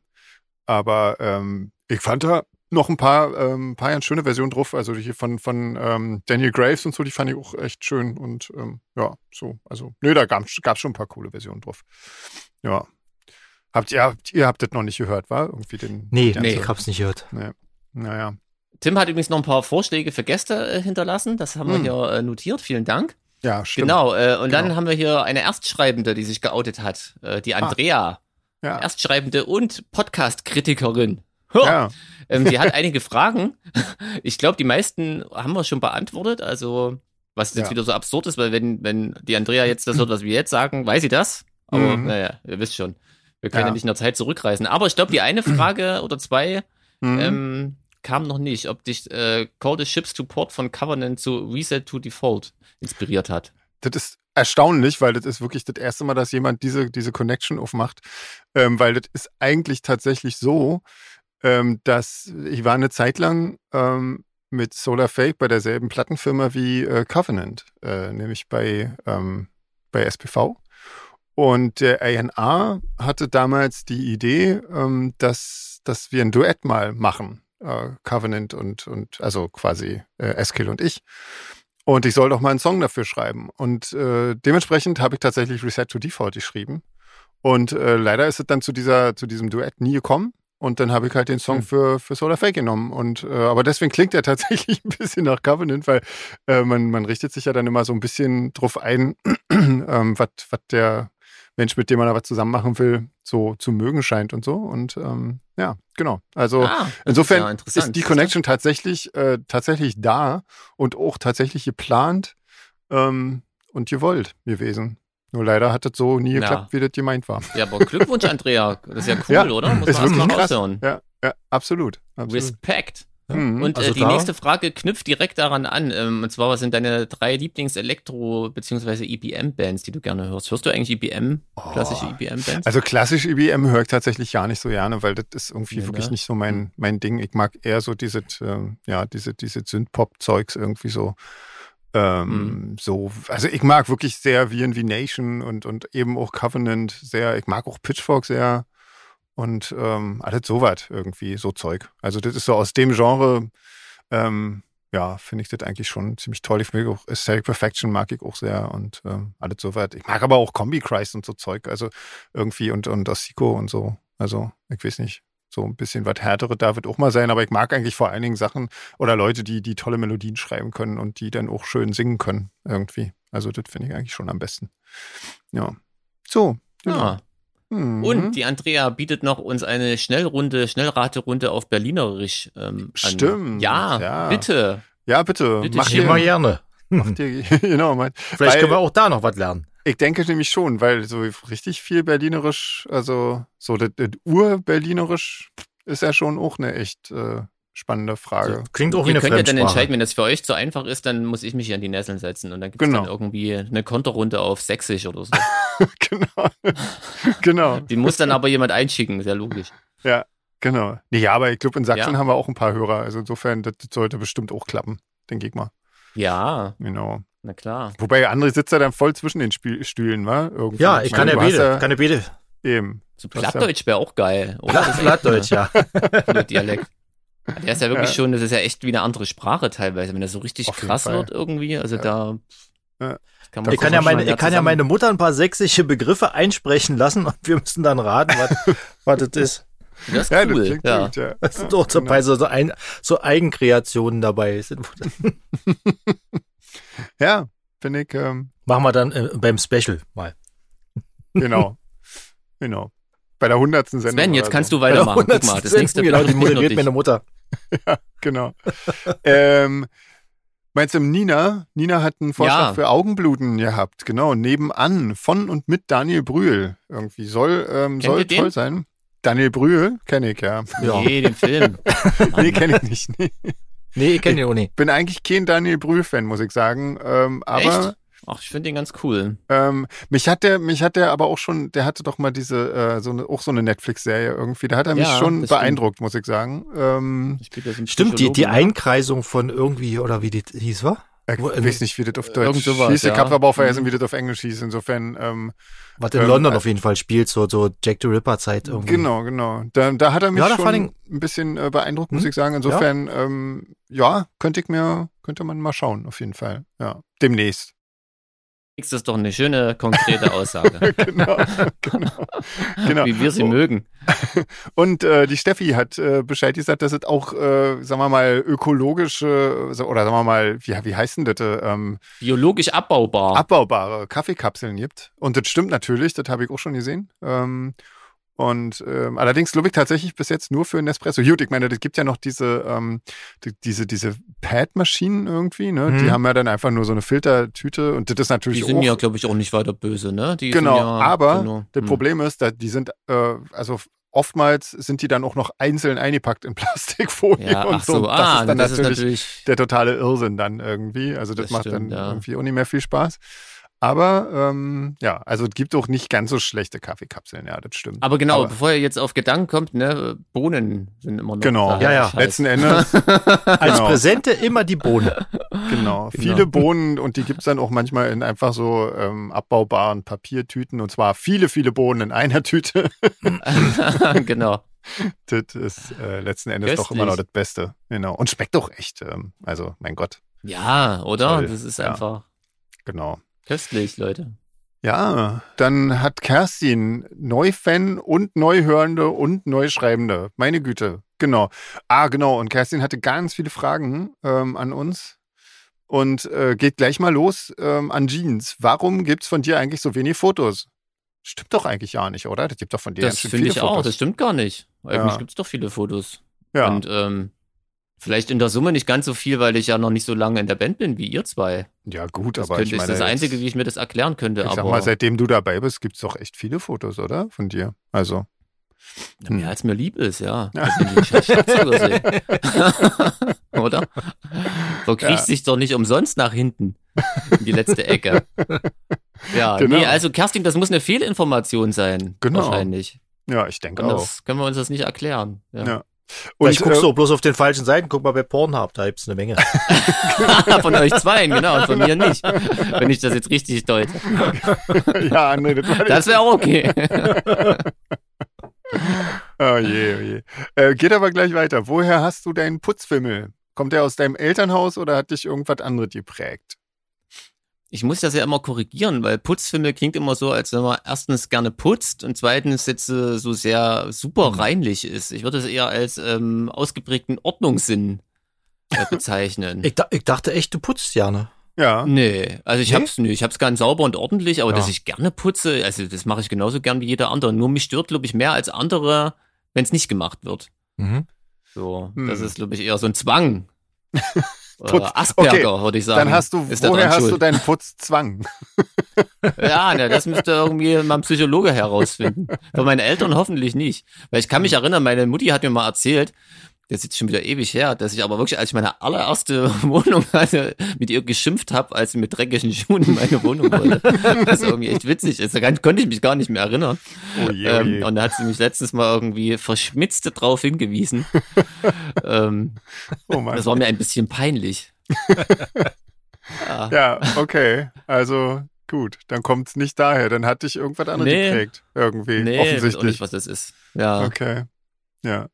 A: aber ähm, ich fand da noch ein paar, ähm, paar ganz schöne Versionen drauf. Also hier von, von ähm, Daniel Graves und so, die fand ich auch echt schön. Und ähm, ja, so, also, nö, da gab es schon ein paar coole Versionen drauf. Ja. Habt ihr, habt, ihr habt das noch nicht gehört, war? Irgendwie den.
B: Nee, nee, ich hab's nicht gehört.
A: Nee. Naja.
C: Tim hat übrigens noch ein paar Vorschläge für Gäste äh, hinterlassen. Das haben hm. wir hier äh, notiert. Vielen Dank.
A: Ja, stimmt.
C: Genau, äh, und genau. dann haben wir hier eine Erstschreibende, die sich geoutet hat. Äh, die ah. Andrea. Ah. Ja. Erstschreibende und Podcast-Kritikerin. Ja. Ähm, sie hat einige Fragen. Ich glaube, die meisten haben wir schon beantwortet. Also, was jetzt ja. wieder so absurd ist, weil wenn, wenn die Andrea jetzt das hört, was wir jetzt sagen, weiß sie das. Aber mhm. naja, ihr wisst schon. Wir können ja, ja nicht in der Zeit zurückreisen. Aber ich glaube, die eine Frage oder zwei mhm. ähm, kam noch nicht, ob dich äh, Call the Ships to Port von Covenant zu Reset to Default inspiriert hat.
A: Das ist erstaunlich, weil das ist wirklich das erste Mal, dass jemand diese, diese Connection aufmacht. Ähm, weil das ist eigentlich tatsächlich so, ähm, dass ich war eine Zeit lang ähm, mit Solar Fake bei derselben Plattenfirma wie äh, Covenant, äh, nämlich bei, ähm, bei SPV. Und der A&R hatte damals die Idee, ähm, dass, dass wir ein Duett mal machen, äh, Covenant und, und also quasi äh, Eskil und ich. Und ich soll doch mal einen Song dafür schreiben. Und äh, dementsprechend habe ich tatsächlich Reset to Default geschrieben. Und äh, leider ist es dann zu dieser, zu diesem Duett nie gekommen. Und dann habe ich halt den Song für, für Solar Fake genommen. Und äh, aber deswegen klingt er tatsächlich ein bisschen nach Covenant, weil äh, man, man richtet sich ja dann immer so ein bisschen drauf ein, ähm, was der Mensch, mit dem man da was zusammen machen will, so zu mögen scheint und so. Und ähm, ja, genau. Also ah, insofern ist, ja ist, die Connection tatsächlich, äh, tatsächlich da und auch tatsächlich geplant ähm, und gewollt gewesen. Nur leider hat das so nie geklappt, ja. wie das gemeint war.
C: Ja, aber Glückwunsch, Andrea. Das ist ja cool, ja, oder?
A: Muss man erstmal raushören. Ja, ja, absolut. absolut.
C: Respekt. Mhm. Und also äh, die da? nächste Frage knüpft direkt daran an. Ähm, und zwar, was sind deine drei Lieblings-Elektro- bzw. EBM-Bands, die du gerne hörst? Hörst du eigentlich EBM, oh. klassische EBM-Bands?
A: Also klassisch EBM höre ich tatsächlich gar nicht so gerne, weil das ist irgendwie ja, wirklich ne? nicht so mein, hm. mein Ding. Ich mag eher so diese, äh, ja, diese, diese Synth-Pop-Zeugs irgendwie so. Ähm, mhm. So, also ich mag wirklich sehr VNV Nation und, und eben auch Covenant sehr. Ich mag auch Pitchfork sehr und ähm, alles sowas irgendwie, so Zeug. Also das ist so aus dem Genre, ähm, ja, finde ich das eigentlich schon ziemlich toll. Ich mag auch Aesthetic Perfection mag ich auch sehr und ähm, alles sowas. Ich mag aber auch Kombi Christ und so Zeug, also irgendwie und, und Osiko und so. Also, ich weiß nicht so ein bisschen was härtere da wird auch mal sein, aber ich mag eigentlich vor allen Dingen Sachen oder Leute, die, die tolle Melodien schreiben können und die dann auch schön singen können irgendwie. Also das finde ich eigentlich schon am besten. Ja. So.
C: Genau. Ja. Mhm. Und die Andrea bietet noch uns eine Schnellrunde, Schnellraterunde auf Berlinerisch ähm,
A: Stimmt.
C: Ja, ja, bitte.
A: Ja, bitte.
B: bitte Mach dir mal gerne.
A: Mach dir, genau, mein,
B: Vielleicht weil, können wir auch da noch was lernen.
A: Ich denke nämlich schon, weil so richtig viel Berlinerisch, also so das, das Ur-Berlinerisch ist ja schon auch eine echt äh, spannende Frage.
B: Das klingt auch wie Ihr
C: eine könnt ja dann entscheiden, wenn das für euch zu einfach ist, dann muss ich mich hier an die Nesseln setzen und dann gibt es genau. dann irgendwie eine Konterrunde auf Sächsisch oder so.
A: genau. genau.
C: Die muss dann aber jemand einschicken, sehr logisch.
A: Ja, genau. Ja, aber ich glaube, in Sachsen ja. haben wir auch ein paar Hörer. Also insofern, das, das sollte bestimmt auch klappen, denke ich mal.
C: Ja.
A: Genau.
C: Na klar.
A: Wobei André sitzt ja dann voll zwischen den Spiel Stühlen, wa?
B: Irgendwie. Ja, ich kann ja beide. Kann ja beide.
A: Eben.
C: So Plattdeutsch wäre auch geil.
B: Oder? Plattdeutsch, ja.
C: Der Dialekt. Der ist ja wirklich ja. schon, das ist ja echt wie eine andere Sprache teilweise, wenn das so richtig krass wird irgendwie. Also ja. da.
B: Ja. Kann man ich kann, ja meine, ich kann ja meine Mutter ein paar sächsische Begriffe einsprechen lassen und wir müssen dann raten, was, was das ist.
C: Das ist cool.
B: Ja, das, ja. ja. das sind auch zum Teil so, ein, so Eigenkreationen dabei.
A: ja, finde ich. Ähm,
B: Machen wir dann äh, beim Special mal.
A: Genau. genau. Bei der hundertsten Sendung.
C: Sven, jetzt kannst so. du weitermachen.
B: Guck mal, das nächste genau, die moderiert meine Mutter.
A: ja, genau. ähm, Meinst du Nina? Nina hat einen Vorschlag ja. für Augenbluten gehabt, genau, nebenan, von und mit Daniel Brühl. Irgendwie soll, ähm, soll toll den? sein. Daniel Brühl kenne ich, ja.
C: ja. Nee, den Film.
A: nee, kenne ich nicht. Nee,
B: nee ich kenne den auch nicht.
A: bin eigentlich kein Daniel Brühl-Fan, muss ich sagen. Ähm, aber Echt?
C: Ach, ich finde den ganz cool.
A: Ähm, mich hat der, mich hat der aber auch schon, der hatte doch mal diese, äh, so eine, auch so eine Netflix-Serie irgendwie. Da hat er mich ja, schon beeindruckt, stimmt. muss ich sagen. Ähm,
B: ich stimmt, die, die Einkreisung von irgendwie, oder wie die hieß, war?
A: Ich weiß nicht, wie das auf Deutsch sowas, hieß. Ich ja. habe aber auch vergessen, wie das auf Englisch hieß. Insofern. Ähm,
B: Was in ähm, London auf jeden Fall spielt, so, so Jack the Ripper-Zeit irgendwie.
A: Genau, genau. Da, da hat er mich ja, schon ein bisschen äh, beeindruckt, muss hm? ich sagen. Insofern, ja. Ähm, ja, könnte ich mir, könnte man mal schauen, auf jeden Fall. Ja, demnächst.
C: Das ist doch eine schöne, konkrete Aussage. genau, genau, genau. Wie wir sie oh. mögen.
A: Und äh, die Steffi hat äh, Bescheid gesagt, dass es auch, äh, sagen wir mal, ökologische oder sagen wir mal, wie, wie heißt denn das? Ähm,
C: Biologisch abbaubar.
A: Abbaubare Kaffeekapseln gibt. Und das stimmt natürlich, das habe ich auch schon gesehen. Ähm, und ähm, allerdings glaube ich tatsächlich bis jetzt nur für Nespresso. Gut, ich meine, es gibt ja noch diese, ähm, die, diese, diese Pad-Maschinen irgendwie, ne? Mhm. Die haben ja dann einfach nur so eine Filtertüte und das ist natürlich.
C: Die sind auch, ja, glaube ich, auch nicht weiter böse, ne?
A: Die genau,
C: ja,
A: aber genau, das hm. Problem ist, dass die sind, äh, also oftmals sind die dann auch noch einzeln eingepackt in Plastikfolie
C: ja,
A: und
C: so. so. Das ah, ist
A: dann das natürlich, ist natürlich, der totale Irrsinn dann irgendwie. Also das, das macht stimmt, dann ja. irgendwie auch nicht mehr viel Spaß. Aber ähm, ja, also es gibt auch nicht ganz so schlechte Kaffeekapseln, ja, das stimmt.
C: Aber genau, Aber, bevor ihr jetzt auf Gedanken kommt, ne, Bohnen sind immer noch.
A: Genau, ja, ja. Letzten Endes.
B: Als genau. Präsente immer die Bohne.
A: Genau. genau. Viele Bohnen und die gibt's dann auch manchmal in einfach so ähm, abbaubaren Papiertüten und zwar viele, viele Bohnen in einer Tüte.
C: genau.
A: Das ist äh, letzten Endes Köstlich. doch immer noch das Beste. Genau. Und schmeckt doch echt. Ähm, also, mein Gott.
C: Ja, oder? Toll. Das ist einfach.
A: Genau.
C: Köstlich, Leute.
A: Ja, dann hat Kerstin Neufan und Neuhörende und Neuschreibende. Meine Güte, genau. Ah, genau. Und Kerstin hatte ganz viele Fragen ähm, an uns und äh, geht gleich mal los ähm, an Jeans. Warum gibt es von dir eigentlich so wenig Fotos? Stimmt doch eigentlich gar nicht, oder? Das gibt doch von dir
C: Das finde ich Fotos. auch. Das stimmt gar nicht. Eigentlich ja. gibt es doch viele Fotos. Ja. Und ähm, Vielleicht in der Summe nicht ganz so viel, weil ich ja noch nicht so lange in der Band bin wie ihr zwei.
A: Ja, gut,
C: das
A: aber
C: ich meine. Das ist das Einzige, wie ich mir das erklären könnte. Ich
A: aber, sag mal, seitdem du dabei bist, gibt es doch echt viele Fotos, oder? Von dir. Also.
C: Ja, mehr hm. als mir lieb ist, ja. oder? So kriegst ja. sich doch nicht umsonst nach hinten in die letzte Ecke. Ja, genau. nee, also Kerstin, das muss eine Fehlinformation sein. Genau. Wahrscheinlich.
A: Ja, ich denke auch.
C: Können wir uns das nicht erklären. Ja. ja.
B: Und ich guckst äh, du bloß auf den falschen Seiten, guck mal bei Pornhub, da gibt's eine Menge.
C: von euch zwei, genau, und von mir nicht. Wenn ich das jetzt richtig deute.
A: ja, nee, das,
C: das wäre auch okay.
A: oh je, oh je. Äh, geht aber gleich weiter. Woher hast du deinen Putzfimmel? Kommt der aus deinem Elternhaus oder hat dich irgendwas anderes geprägt?
C: Ich muss das ja immer korrigieren, weil Putzfimmel klingt immer so, als wenn man erstens gerne putzt und zweitens jetzt äh, so sehr super mhm. reinlich ist. Ich würde es eher als ähm, ausgeprägten Ordnungssinn äh, bezeichnen.
B: ich, ich, dachte echt, du putzt gerne.
A: Ja.
C: Nee, also ich nee? hab's nee, ich hab's ganz sauber und ordentlich, aber ja. dass ich gerne putze, also das mache ich genauso gern wie jeder andere. Nur mich stört, glaube ich, mehr als andere, wenn es nicht gemacht wird. Mhm. So, hm. das ist, glaube ich, eher so ein Zwang. Putz. Asperger, okay. würde ich sagen.
A: Dann hast du, ist woher hast schuld. du deinen Putzzwang?
C: ja, ne, das müsste irgendwie mein Psychologe herausfinden. Von meinen Eltern hoffentlich nicht. Weil ich kann mich erinnern, meine Mutti hat mir mal erzählt, das ist jetzt schon wieder ewig her, dass ich aber wirklich, als ich meine allererste Wohnung hatte, mit ihr geschimpft habe, als sie mit dreckigen Schuhen in meine Wohnung wollte. Was irgendwie echt witzig ist. Da konnte ich mich gar nicht mehr erinnern. Oh je, oh je. Ähm, und da hat sie mich letztens mal irgendwie verschmitzte drauf hingewiesen. ähm, oh das war mir ein bisschen peinlich.
A: ja. ja, okay. Also gut, dann kommt es nicht daher. Dann hat dich irgendwas anderes nee. geprägt. Irgendwie. Nee, offensichtlich. Auch
C: nicht, was das ist. Ja.
A: Okay. Ja.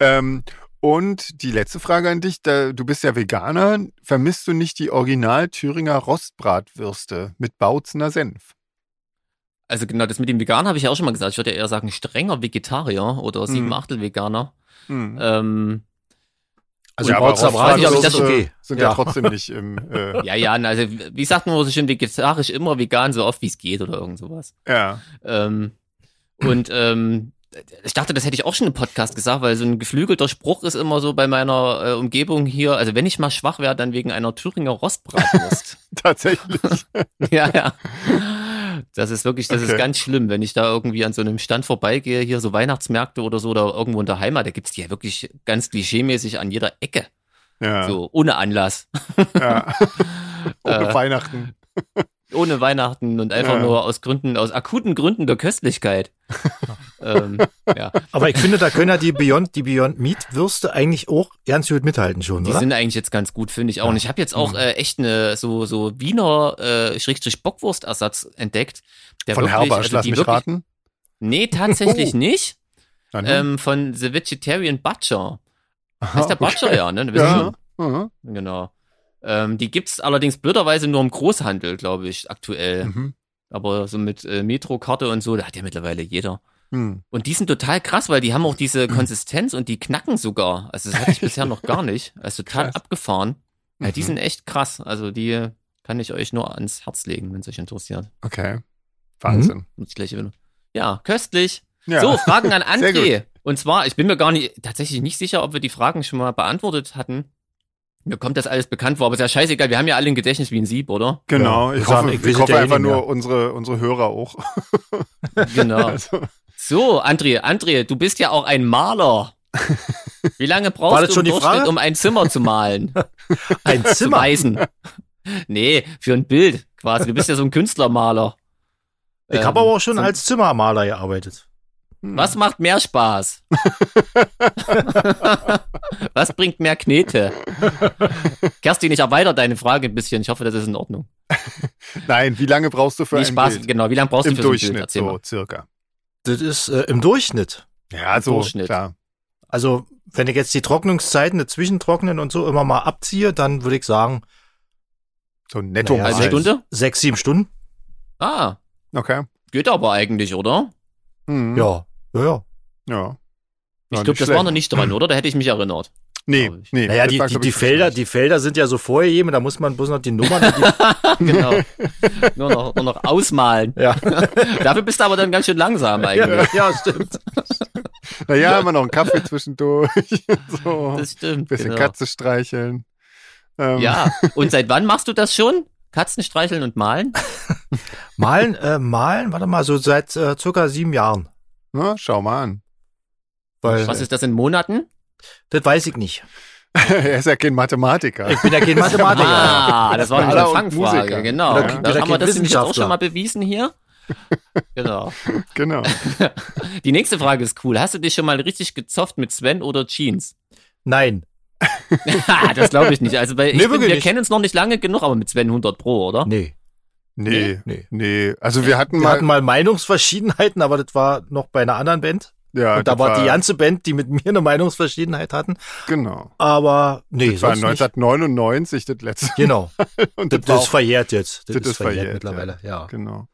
A: Ähm, und die letzte Frage an dich, da, du bist ja Veganer, vermisst du nicht die Original Thüringer Rostbratwürste mit Bautzener Senf?
C: Also genau, das mit dem Veganer habe ich ja auch schon mal gesagt. Ich würde ja eher sagen strenger Vegetarier oder sieben mm. Achtel Veganer. Mm. Ähm,
A: also ja, aber Rostbratwürste okay. sind ja. ja. trotzdem nicht im... Äh
C: ja, ja, also wie sagt man so schön, vegetarisch immer vegan, so oft wie es geht oder irgend sowas.
A: Ja.
C: Ähm, und ähm, ich dachte, das hätte ich auch schon im Podcast gesagt, weil so ein geflügelter Spruch ist immer so bei meiner äh, Umgebung hier. Also wenn ich mal schwach wäre, dann wegen einer Thüringer Rostbratwurst.
A: Tatsächlich.
C: ja, ja. Das ist wirklich, das okay. ist ganz schlimm, wenn ich da irgendwie an so einem Stand vorbeigehe, hier so Weihnachtsmärkte oder so, oder irgendwo in der Heimat, da gibt's die ja wirklich ganz klischeemäßig an jeder Ecke. Ja. So, ohne Anlass.
A: Ja. ohne äh, Weihnachten.
C: Ohne Weihnachten und einfach ja. nur aus Gründen, aus akuten Gründen der Köstlichkeit.
B: Ähm, ja. Aber ich finde, da können ja die Beyond, die Beyond Meat Würste eigentlich auch ganz gut mithalten schon,
C: die
B: oder?
C: Die sind eigentlich jetzt ganz gut, finde ich auch. Ja. Und ich habe jetzt auch mhm. äh, echt eine so so Wiener äh, Schrägstrich Bockwurstersatz entdeckt.
A: Der Von wirklich, Herbersch, also lass mich wirklich, raten.
C: Nee, tatsächlich oh. nicht. Ähm, von The Vegetarian Butcher. Aha, heißt der Butcher okay. ja, ne? Ja. Mhm. Genau. Ähm, die gibt's allerdings blöderweise nur im Großhandel, glaube ich, aktuell. Mhm. Aber so mit äh, Metro-Karte und so, da hat ja mittlerweile jeder. Mhm. Und die sind total krass, weil die haben auch diese Konsistenz und die knacken sogar. Also das hatte ich bisher noch gar nicht. Also total krass. abgefahren. Ja, die mhm. sind echt krass. Also die kann ich euch nur ans Herz legen, wenn es euch interessiert.
A: Okay. Wahnsinn.
C: Mhm. Ja, köstlich. Ja. So, Fragen an André. Und zwar, ich bin mir gar nicht, tatsächlich nicht sicher, ob wir die Fragen schon mal beantwortet hatten. Mir kommt das alles bekannt vor, aber ist ja scheißegal, wir haben ja alle ein Gedächtnis wie ein Sieb, oder?
A: Genau, ich, hoffe, ich, ich hoffe einfach nur unsere, unsere Hörer auch.
C: genau. Also. So, André, André, du bist ja auch ein Maler. Wie lange brauchst du im Durchschnitt, um ein Zimmer zu malen?
B: ein Zimmer? Zu weisen.
C: Nee, für ein Bild quasi. Du bist ja so ein Künstlermaler.
B: Ich ähm, habe aber auch schon so als Zimmermaler gearbeitet.
C: Hm. Was macht mehr Spaß? Was bringt mehr Knete? Kerstin, ich erweitere deine Frage ein bisschen. Ich hoffe, das ist in Ordnung.
A: Nein, wie lange brauchst du für
C: Wie ein Spaß, Bild? Genau, wie lange brauchst
A: Im
C: du für
A: Durchschnitt,
C: ein Bild?
A: Erzähl so mal. circa.
B: Das ist äh, im Durchschnitt.
A: Ja, so, Durchschnitt. klar.
B: Also, wenn ich jetzt die Trocknungszeiten, die Zwischentrocknen und so immer mal abziehe, dann würde ich sagen,
A: so netto
C: naja, eine Stunde?
B: Sechs, sieben Stunden.
C: Ah.
A: Okay.
C: Geht aber eigentlich, oder?
B: Mhm. Ja. Ja, ja.
A: Ja.
C: Ich glaube, das war noch nicht dran, oder? Da hätte ich mich erinnert.
A: Nee, nee.
B: Naja, die, die, die Felder, die Felder sind ja so vorgegeben, da muss man bloß noch die Nummern.
C: Die genau. nur, noch, nur noch ausmalen.
B: Ja.
C: Dafür bist du aber dann ganz schön langsam eigentlich.
B: Ja, ja stimmt.
A: naja, immer noch einen Kaffee zwischendurch.
C: so. Das stimmt.
A: Bisschen genau. Katze streicheln.
C: Ähm. Ja, und seit wann machst du das schon? Katzen streicheln und malen?
B: malen, äh, malen, warte mal, so seit äh, circa sieben Jahren.
A: Na, schau mal an.
C: Weil, Was ist das in Monaten?
B: Das weiß ich nicht.
A: er ist ja kein Mathematiker.
B: Ich bin ja kein Mathematiker.
C: ah, das war eine Fangfrage, genau. Ja. Das haben wir das nämlich auch schon mal bewiesen hier. Genau.
A: genau.
C: Die nächste Frage ist cool. Hast du dich schon mal richtig gezofft mit Sven oder Jeans?
B: Nein.
C: das glaube ich nicht. Also bei, nee, bin, wir nicht. kennen uns noch nicht lange genug, aber mit Sven 100 Pro, oder?
B: Nee.
A: Nee, nee, nee. Also wir hatten
B: wir
A: mal.
B: hatten mal Meinungsverschiedenheiten, aber das war noch bei einer anderen Band. Ja, und da war, war die ganze Band, die mit mir eine Meinungsverschiedenheit hatten.
A: Genau.
B: Aber nee,
A: das war 1999 das letzte.
B: Genau. und das, das ist verjährt jetzt. Das, das ist verjährt, verjährt mittlerweile, ja. ja.
A: Genau.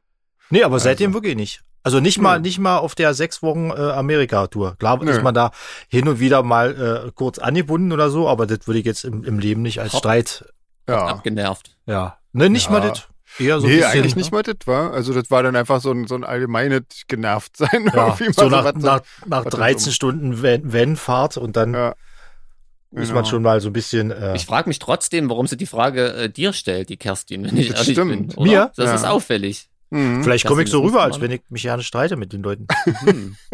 B: Nee, aber seitdem also. wirklich nicht. Also nicht mal, nicht mal auf der sechs Wochen äh, Amerika-Tour. Klar Nö. ist man da hin und wieder mal äh, kurz angebunden oder so, aber das würde ich jetzt im, im Leben nicht als. Streit.
C: Ja. Abgenervt.
B: Ja. Ne, nicht ja. mal das.
A: Eher so nee, bisschen, eigentlich nicht mal das war. Also das war dann einfach so ein, so ein allgemeines genervt sein.
B: Ja, so nach, so nach, nach 13 Stunden Wenn-Fahrt und dann ja, genau. muss man genau. schon mal so ein bisschen. Äh,
C: ich frage mich trotzdem, warum sie die Frage äh, dir stellt, die Kerstin, wenn ich
A: das ehrlich stimmt.
C: bin.
B: Oder? Mir?
C: Das ja. ist auffällig.
B: Mhm. Vielleicht komme ich so rüber, als wenn ich mich gerne streite mit den Leuten. Mhm.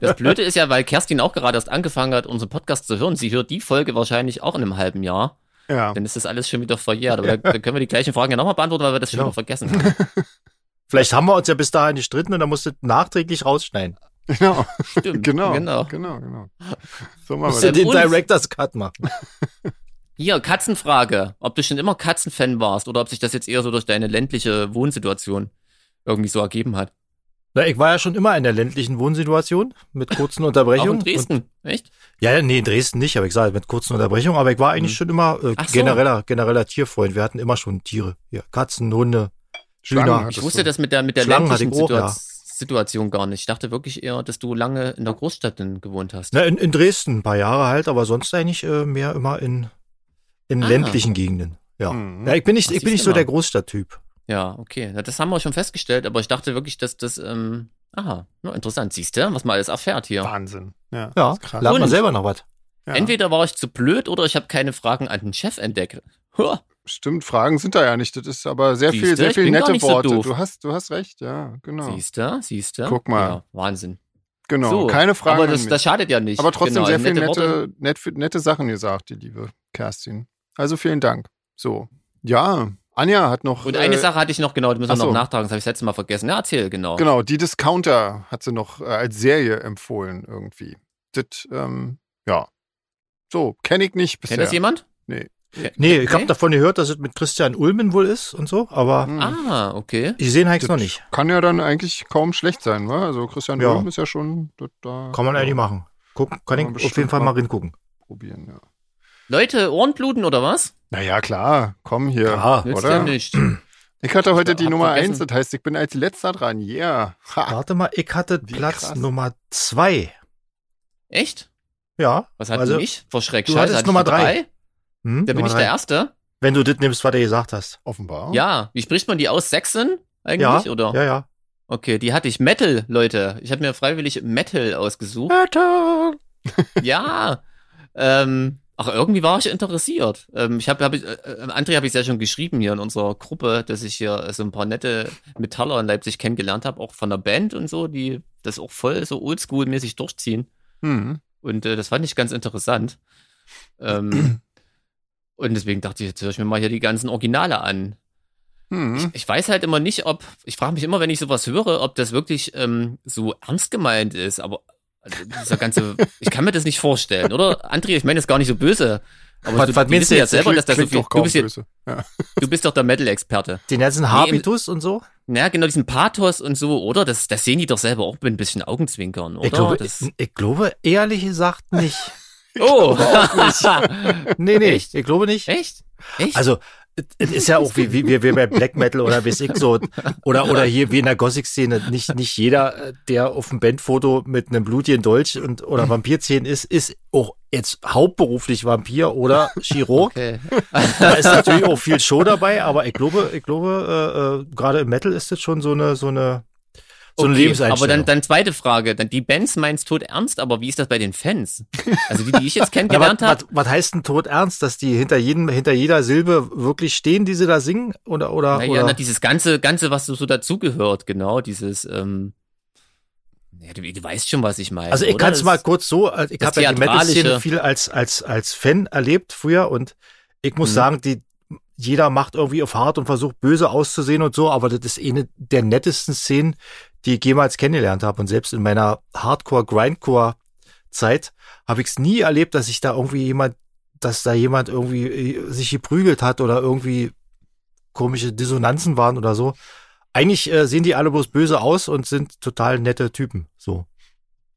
C: Das Blöde ist ja, weil Kerstin auch gerade erst angefangen hat, unseren Podcast zu hören. Sie hört die Folge wahrscheinlich auch in einem halben Jahr. Ja. Dann ist das alles schon wieder verjährt. Aber ja. dann können wir die gleichen Fragen ja nochmal beantworten, weil wir das schon genau. wieder vergessen haben.
B: Vielleicht haben wir uns ja bis dahin gestritten und dann musst du nachträglich rausschneiden.
A: Genau.
C: Stimmt.
A: genau.
C: Genau.
A: Genau, genau.
B: So machen wir den Director's Cut machen.
C: Hier, Katzenfrage. Ob du schon immer Katzenfan warst oder ob sich das jetzt eher so durch deine ländliche Wohnsituation irgendwie so ergeben hat.
B: Na, ich war ja schon immer in der ländlichen Wohnsituation mit kurzen Unterbrechungen.
C: Auch in Dresden, und, echt?
B: Ja, nee, in Dresden nicht, aber ich sage mit kurzen Unterbrechungen. Aber ich war eigentlich mhm. schon immer äh, genereller, so. genereller Tierfreund. Wir hatten immer schon Tiere. Ja, Katzen, Hunde, Hühner.
C: Ich wusste das mit der, mit der
B: Schlangen ländlichen
C: auch, Situa ja. Situation gar nicht. Ich dachte wirklich eher, dass du lange in der Großstadt gewohnt hast.
B: Na, in, in Dresden ein paar Jahre halt, aber sonst eigentlich äh, mehr immer in, in ah. ländlichen Gegenden. Ja. Mhm. ja, ich bin nicht, ich bin nicht so der Großstadttyp.
C: Ja, okay. Das haben wir schon festgestellt, aber ich dachte wirklich, dass das, ähm, Aha, interessant. Siehst du, was man alles erfährt hier.
A: Wahnsinn.
B: Ja, ja krass. lernt man selber noch was.
C: Ja. Entweder war ich zu blöd oder ich habe keine Fragen an den Chef entdeckt. Huh.
A: Stimmt, Fragen sind da ja nicht. Das ist aber sehr Siehste, viel, sehr viel nette Worte. So du hast, du hast recht, ja, genau.
C: Siehst du, siehst du.
A: Guck mal.
C: Ja, Wahnsinn.
A: Genau, so, keine Fragen.
C: Aber das, das, schadet ja nicht.
A: Aber trotzdem genau, sehr viele nette, nette, nette Sachen gesagt, die liebe Kerstin. Also vielen Dank. So, ja, Anja hat noch.
C: Und eine äh, Sache hatte ich noch, genau, die müssen wir so. noch nachtragen, das habe ich das letzte Mal vergessen. Ja, erzähl, genau.
A: Genau, die Discounter hat sie noch äh, als Serie empfohlen irgendwie. Das, ähm, ja. So, kenne ich nicht bisher.
C: Kennt das jemand?
A: Nee.
B: Nee, ich habe davon gehört, dass es mit Christian Ulmen wohl ist und so, aber.
C: Hm. Ah, okay.
B: Ich sehe ihn noch nicht.
A: Kann ja dann eigentlich kaum schlecht sein, wa? Also Christian ja. Ulmen ist ja schon.
B: Da, kann man eigentlich machen. Gucken, kann, kann ich auf jeden Fall mal reingucken.
A: Probieren, ja.
C: Leute, Ohrenbluten oder was?
A: Naja, klar, komm hier, ja, oder? Ja nicht. Ich hatte heute ich die Nummer vergessen. 1, das heißt, ich bin als letzter dran. Yeah.
B: Ha. Warte mal, ich hatte Wie Platz krass. Nummer 2.
C: Echt?
B: Ja.
C: Was hatte also, ich? Vor Schreck.
B: Du hattest Nummer 3.
C: Hm? Da bin ich drei. der Erste.
B: Wenn du das nimmst, was du gesagt hast.
A: Offenbar.
C: Ja. Wie spricht man die aus? Sechsen eigentlich,
B: ja,
C: oder?
B: Ja, ja.
C: Okay, die hatte ich. Metal, Leute. Ich habe mir freiwillig Metal ausgesucht.
B: Metal!
C: ja. Ähm, Ach, irgendwie war ich interessiert. Ähm, ich habe, hab ich, äh, äh André habe ich ja schon geschrieben hier in unserer Gruppe, dass ich hier so ein paar nette Metaller in Leipzig kennengelernt habe, auch von der Band und so, die das auch voll so oldschool-mäßig durchziehen. Mhm. Und äh, das fand ich ganz interessant. Ähm, und deswegen dachte ich, jetzt höre ich mir mal hier die ganzen Originale an. Mhm. Ich, ich, weiß halt immer nicht, ob, ich frage mich immer, wenn ich sowas höre, ob das wirklich ähm, so ernst gemeint ist, aber also dieser ganze, ich kann mir das nicht vorstellen, oder? André, ich meine das gar nicht so böse. Aber was, du, was du bist ja selber, dass das so viel, du bist, ja, du bist doch der Metal-Experte.
B: Den ganzen Habitus nee, und so?
C: Ja, genau, diesen Pathos und so, oder? Das, das sehen die doch selber auch mit ein bisschen Augenzwinkern, oder?
B: Ich glaube, ich, ich glaube ehrlich gesagt nicht.
C: oh!
B: nee, nee, Echt? ich glaube nicht.
C: Echt? Echt?
B: Also, es ist ja auch wie, wie, wie, wie bei Black Metal oder wie ich so oder oder hier wie in der Gothic-Szene. Nicht nicht jeder, der auf dem Bandfoto mit einem blutigen Dolch und oder Vampirzähnen ist, ist auch jetzt hauptberuflich Vampir oder Chirurg. Okay. Da ist natürlich auch viel Show dabei, aber ich glaube, ich glaube, äh, äh, gerade im Metal ist das schon so eine so eine so eine Lebenseinstellung.
C: Aber dann, dann zweite Frage. Dann die Bands meinst tot ernst, aber wie ist das bei den Fans? Also die, die ich jetzt kennengelernt ja, habe.
B: Was, was heißt denn tot ernst, dass die hinter jedem, hinter jeder Silbe wirklich stehen, die sie da singen? Oder, oder,
C: naja,
B: oder?
C: Na, dieses ganze, ganze, was so, so dazugehört, genau, dieses, ähm, ja, du, du, weißt schon, was ich meine.
B: Also ich kann es mal kurz so, ich habe ja die Metal-Szene viel als, als, als Fan erlebt früher und ich muss mhm. sagen, die, jeder macht irgendwie auf hart und versucht böse auszusehen und so, aber das ist eine der nettesten Szenen, die ich jemals kennengelernt habe. Und selbst in meiner Hardcore-Grindcore-Zeit habe ich es nie erlebt, dass sich da irgendwie jemand, dass da jemand irgendwie äh, sich geprügelt hat oder irgendwie komische Dissonanzen waren oder so. Eigentlich äh, sehen die alle bloß böse aus und sind total nette Typen. So.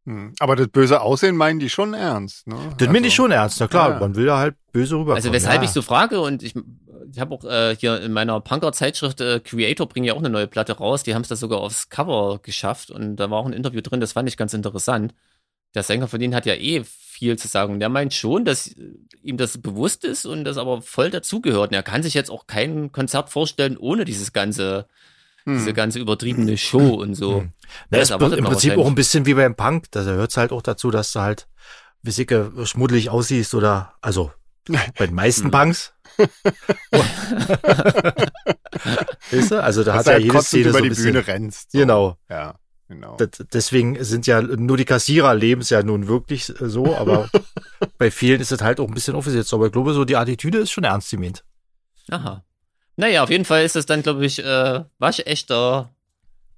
A: Hm. Aber das böse Aussehen meinen die schon ernst, ne?
B: Das also, meine ich schon ernst, na klar, ja. man will da halt böse rüber.
C: Also weshalb ja. ich so frage und ich, ich habe auch äh, hier in meiner Punker-Zeitschrift äh, Creator bringen ja auch eine neue Platte raus, die haben es da sogar aufs Cover geschafft und da war auch ein Interview drin, das fand ich ganz interessant. Der Sänger von denen hat ja eh viel zu sagen. Der meint schon, dass ihm das bewusst ist und das aber voll dazugehört. Und er kann sich jetzt auch kein Konzert vorstellen ohne dieses ganze hm. diese ganze übertriebene Show und so. Hm.
B: Na, ist im Prinzip auch ein bisschen wie beim Punk. Da gehört es halt auch dazu, dass du halt wissige schmuddelig aussiehst oder, also bei den meisten. Punks. weißt du? Also da dass hat ja halt jede Szene
A: über
B: so
A: die Bühne rennst.
B: So. Genau.
A: Ja. Genau.
B: deswegen sind ja nur die Kassierer leben es ja nun wirklich so, aber bei vielen ist es halt auch ein bisschen aufgesetzt. Aber ich glaube, so die Attitüde ist schon ernst gemeint.
C: Aha. Naja, auf jeden Fall ist es dann, glaube ich, äh, waschechter,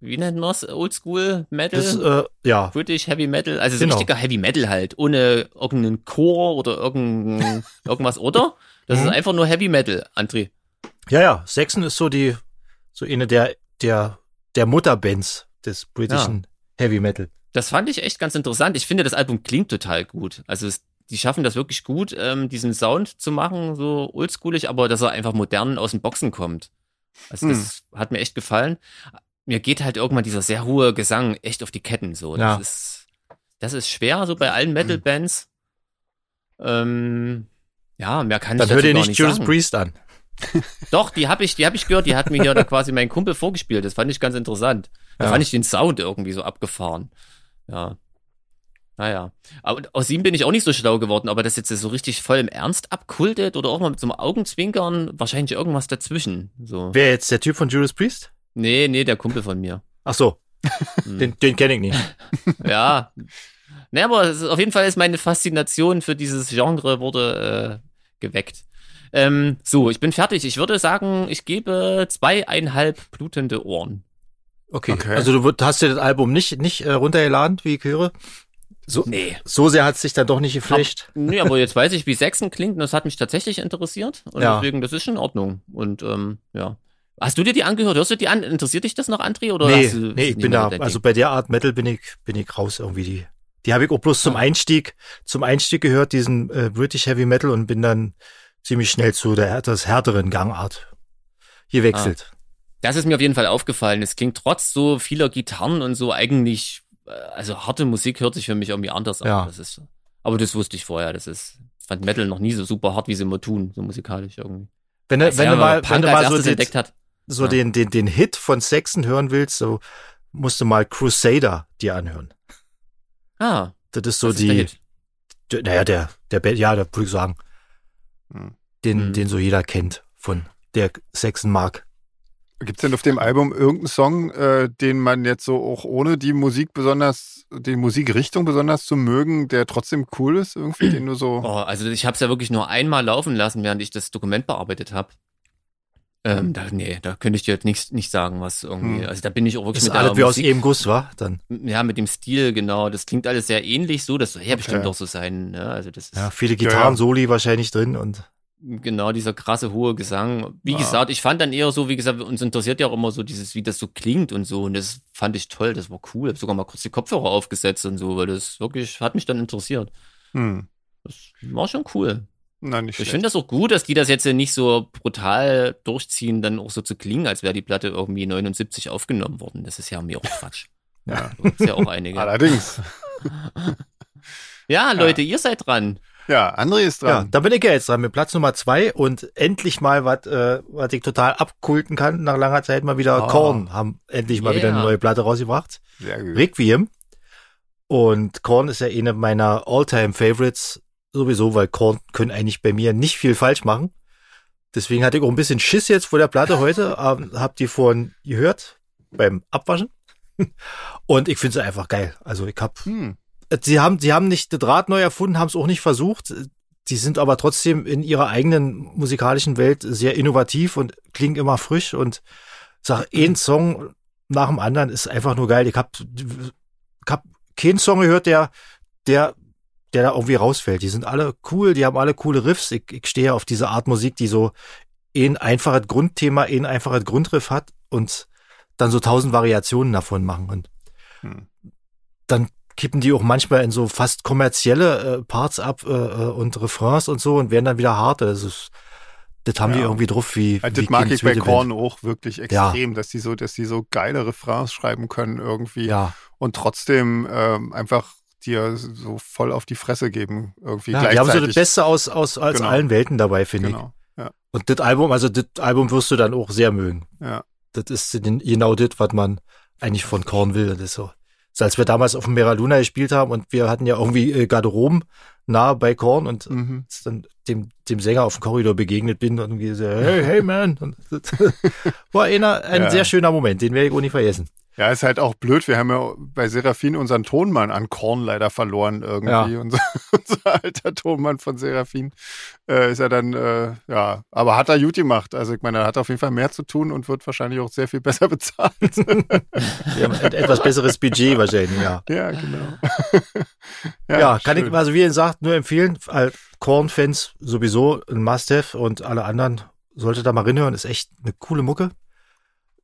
C: wie nennt man es, Oldschool Metal? Das,
B: äh, ja.
C: British Heavy Metal, also so genau. richtiger Heavy Metal halt, ohne irgendeinen Chor oder irgendein, irgendwas, oder? Das mhm. ist einfach nur Heavy Metal, André.
B: Ja, ja, Saxon ist so die, so eine der, der, der Mutterbands des britischen ja. Heavy Metal.
C: Das fand ich echt ganz interessant. Ich finde, das Album klingt total gut. Also es die schaffen das wirklich gut, ähm, diesen Sound zu machen, so oldschoolig, aber dass er einfach modern aus den Boxen kommt. Also hm. das hat mir echt gefallen. Mir geht halt irgendwann dieser sehr hohe Gesang echt auf die Ketten. So, das ja. ist das ist schwer so bei allen Metal-Bands. Ähm, ja, mehr kann
B: Dann
C: ich dazu
B: hör dir
C: nicht
B: Judas Priest an.
C: Doch, die habe ich, die habe ich gehört. Die hat mir hier quasi mein Kumpel vorgespielt. Das fand ich ganz interessant. Da ja. fand ich den Sound irgendwie so abgefahren. Ja. Naja. Aber aus ihm bin ich auch nicht so schlau geworden, aber das jetzt so richtig voll im Ernst abkultet oder auch mal mit so einem Augenzwinkern, wahrscheinlich irgendwas dazwischen. So.
B: Wer jetzt der Typ von Judas Priest?
C: Nee, nee, der Kumpel von mir.
B: Ach so. Hm. den den kenne ich nicht.
C: ja. Naja, aber auf jeden Fall ist meine Faszination für dieses Genre wurde äh, geweckt. Ähm, so, ich bin fertig. Ich würde sagen, ich gebe zweieinhalb blutende Ohren.
B: Okay. okay. Also du hast dir das Album nicht, nicht äh, runtergeladen, wie ich höre? So, nee. so sehr hat es sich dann doch nicht geflecht.
C: nee, aber jetzt weiß ich, wie Sechsen klingt und das hat mich tatsächlich interessiert. Und ja. deswegen, das ist schon in Ordnung. Und ähm, ja. Hast du dir die angehört? Hörst du die an? Interessiert dich das noch, André? Oder
B: nee, du, nee ich bin da, also bei der Art Metal bin ich, bin ich raus irgendwie. Die, die habe ich auch bloß zum. Einstieg, zum Einstieg gehört, diesen äh, British Heavy Metal und bin dann ziemlich schnell zu der etwas härteren Gangart gewechselt. Ah.
C: Das ist mir auf jeden Fall aufgefallen. Es klingt trotz so vieler Gitarren und so eigentlich also harte Musik hört sich für mich irgendwie anders
B: ja.
C: an. Das ist, aber das wusste ich vorher. Das ist, fand Metal noch nie so super hart, wie sie immer tun, so musikalisch irgendwie.
B: Wenn, du, wenn du mal, wenn du mal so, den, so ja. den, den, den Hit von Saxon hören willst, so musst du mal Crusader dir anhören.
C: Ah.
B: Das ist so die, ist der naja, der, der, ja, da würde ich sagen, hm. den, hm. den so jeder kennt von der Saxon Mark.
A: Gibt es denn auf dem Album irgendeinen Song, äh, den man jetzt so auch ohne die Musik besonders, die Musikrichtung besonders zu mögen, der trotzdem cool ist, irgendwie, den du so.
C: Oh, also ich habe es ja wirklich nur einmal laufen lassen, während ich das Dokument bearbeitet habe. Ähm, da, nee, da könnte ich dir jetzt nicht, nicht sagen, was irgendwie. Hm. Also da bin ich auch wirklich
B: das mit alles wie Musik, aus eben Guss, war dann.
C: Ja, mit dem Stil, genau. Das klingt alles sehr ähnlich so. Das soll ja okay. bestimmt auch so sein. Ne? Also das ist,
B: ja, viele Gitarren-Soli ja, ja. wahrscheinlich drin und.
C: Genau, dieser krasse hohe Gesang. Wie ja. gesagt, ich fand dann eher so, wie gesagt, uns interessiert ja auch immer so dieses, wie das so klingt und so. Und das fand ich toll, das war cool. Ich habe sogar mal kurz die Kopfhörer aufgesetzt und so, weil das wirklich hat mich dann interessiert. Hm. Das war schon cool.
A: Nein, nicht
C: ich finde das auch gut, dass die das jetzt nicht so brutal durchziehen, dann auch so zu klingen, als wäre die Platte irgendwie 79 aufgenommen worden. Das ist ja mir auch Quatsch. ja. Das ist ja auch einige.
A: Allerdings.
C: ja, Leute, ja. ihr seid dran.
A: Ja, André ist dran. Ja,
B: da bin ich ja jetzt dran mit Platz Nummer zwei und endlich mal was, äh, was ich total abkulten kann. Nach langer Zeit mal wieder oh. Korn haben endlich mal yeah. wieder eine neue Platte rausgebracht. Sehr gut. Requiem. Und Korn ist ja eine meiner Alltime favorites sowieso, weil Korn können eigentlich bei mir nicht viel falsch machen. Deswegen hatte ich auch ein bisschen Schiss jetzt vor der Platte heute. ähm, hab die vorhin gehört beim Abwaschen. Und ich finde sie einfach geil. Also ich hab hm sie haben, sie haben nicht das Rad neu erfunden, haben es auch nicht versucht. Sie sind aber trotzdem in ihrer eigenen musikalischen Welt sehr innovativ und klingen immer frisch und sag, ein Song nach dem anderen ist einfach nur geil. Ich hab, ich hab keinen Song gehört, der, der, der da irgendwie rausfällt. Die sind alle cool, die haben alle coole Riffs. Ich, ich stehe auf diese Art Musik, die so ein einfaches Grundthema, ein einfaches Grundriff hat und dann so tausend Variationen davon machen. Und hm. dann kippen die auch manchmal in so fast kommerzielle äh, Parts ab äh, äh, und Refrains und so und werden dann wieder hart. Das ist, das haben ja. die irgendwie drauf wie.
A: Also das mag ich bei Korn auch wirklich extrem, ja. dass die so, dass die so geile Refrains schreiben können irgendwie.
B: Ja.
A: Und trotzdem ähm, einfach dir so voll auf die Fresse geben irgendwie.
B: Ja, die haben so das Beste aus, aus als genau. allen Welten dabei, finde genau. ich. Ja. Und das Album, also das Album wirst du dann auch sehr mögen.
A: Ja.
B: Das ist genau das, was man eigentlich von Korn will. Das ist so als wir damals auf dem Mera Luna gespielt haben und wir hatten ja irgendwie äh, Garderoben nahe bei Korn und mhm. dann dem, dem Sänger auf dem Korridor begegnet bin und irgendwie so, hey, hey man. Und war einer, ein ja. sehr schöner Moment, den werde ich auch nie vergessen.
A: Ja, ist halt auch blöd. Wir haben ja bei Seraphin unseren Tonmann an Korn leider verloren irgendwie. Ja. Unser, unser alter Tonmann von Seraphin äh, ist ja dann, äh, ja, aber hat er gut gemacht. Also ich meine, er hat auf jeden Fall mehr zu tun und wird wahrscheinlich auch sehr viel besser bezahlt.
B: Wir haben ein etwas besseres Budget wahrscheinlich, ja.
A: Ja, genau.
B: ja, ja kann ich, also wie ihr sagt, nur empfehlen. Korn-Fans sowieso ein Must-Have und alle anderen sollte da mal reinhören. Ist echt eine coole Mucke.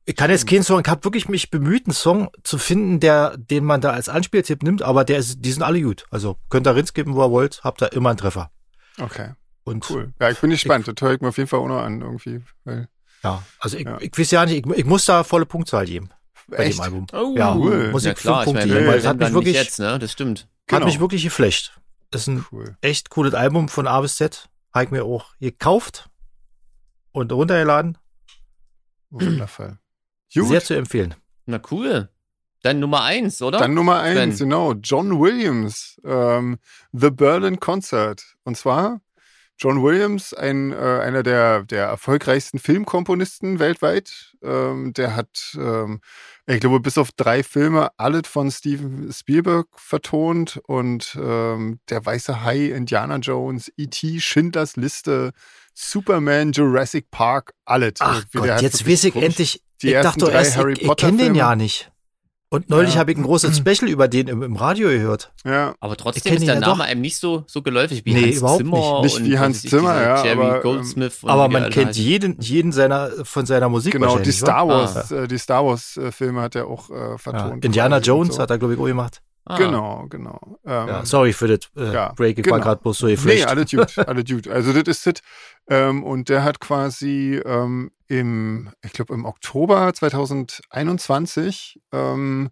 B: Ich kann jetzt keinen Song, ich habe wirklich mich bemüht, einen Song zu finden, der, den man da als Anspieltipp nimmt, aber der ist, die sind alle gut. Also könnt ihr geben, wo ihr wollt, habt da immer einen Treffer.
A: Okay. Und cool. Ja, ich bin gespannt. Ich, das höre ich mir auf jeden Fall auch noch an, irgendwie. Weil,
B: ja, also ich, ja. ich weiß ja nicht, ich, ich muss da volle Punktzahl geben. Bei Echt? dem Album.
C: Oh, ja, cool.
B: muss
C: ich ja, klar, Punkte ich meine, geben, weil es hat mich wirklich, jetzt, ne? Das stimmt.
B: Hat genau. mich wirklich geflasht. Das ist ein cool. echt cooles Album von A bis Z. Habe ich mir auch gekauft und runtergeladen.
A: Wundervoll.
B: Gut. Sehr zu empfehlen.
C: Na cool. Dann Nummer eins, oder?
A: Dann Nummer eins, Sven. genau. John Williams, ähm, The Berlin Concert. Und zwar John Williams, ein, äh, einer der, der erfolgreichsten Filmkomponisten weltweit. Ähm, der hat, ähm, ich glaube, bis auf drei Filme alle von Steven Spielberg vertont und ähm, Der Weiße Hai, Indiana Jones, E.T., Schindlers Liste, Superman, Jurassic Park, alles.
B: Ach Gott, jetzt weiß ich endlich, die ich dachte doch erst, ich, ich kenne den ja nicht. Und neulich ja. habe ich ein großes Special über den im, im Radio gehört.
C: Ja. Aber trotzdem ist der ja Name doch. einem nicht so, so geläufig wie
B: nee,
C: Hans
B: überhaupt
C: Zimmer.
A: Nicht, nicht wie Hans Zimmer, ja.
C: Jerry aber, ähm, Goldsmith.
B: aber man kennt jeden, jeden seiner, von seiner Musik
A: Genau, die Star Wars, ah. äh, die Star Wars äh, Filme hat er auch äh, vertont.
B: Ja. Indiana Jones so. hat er, glaube ich, auch gemacht.
A: Ah. Genau, genau.
B: Ähm, ja, sorry für das äh, ja, Break, ich genau. war gerade bloß so geflasht.
A: Nee, alle Dude, alle Dude. Also das ist das. Ähm, und der hat quasi ähm, im, ich glaube im Oktober 2021 ähm,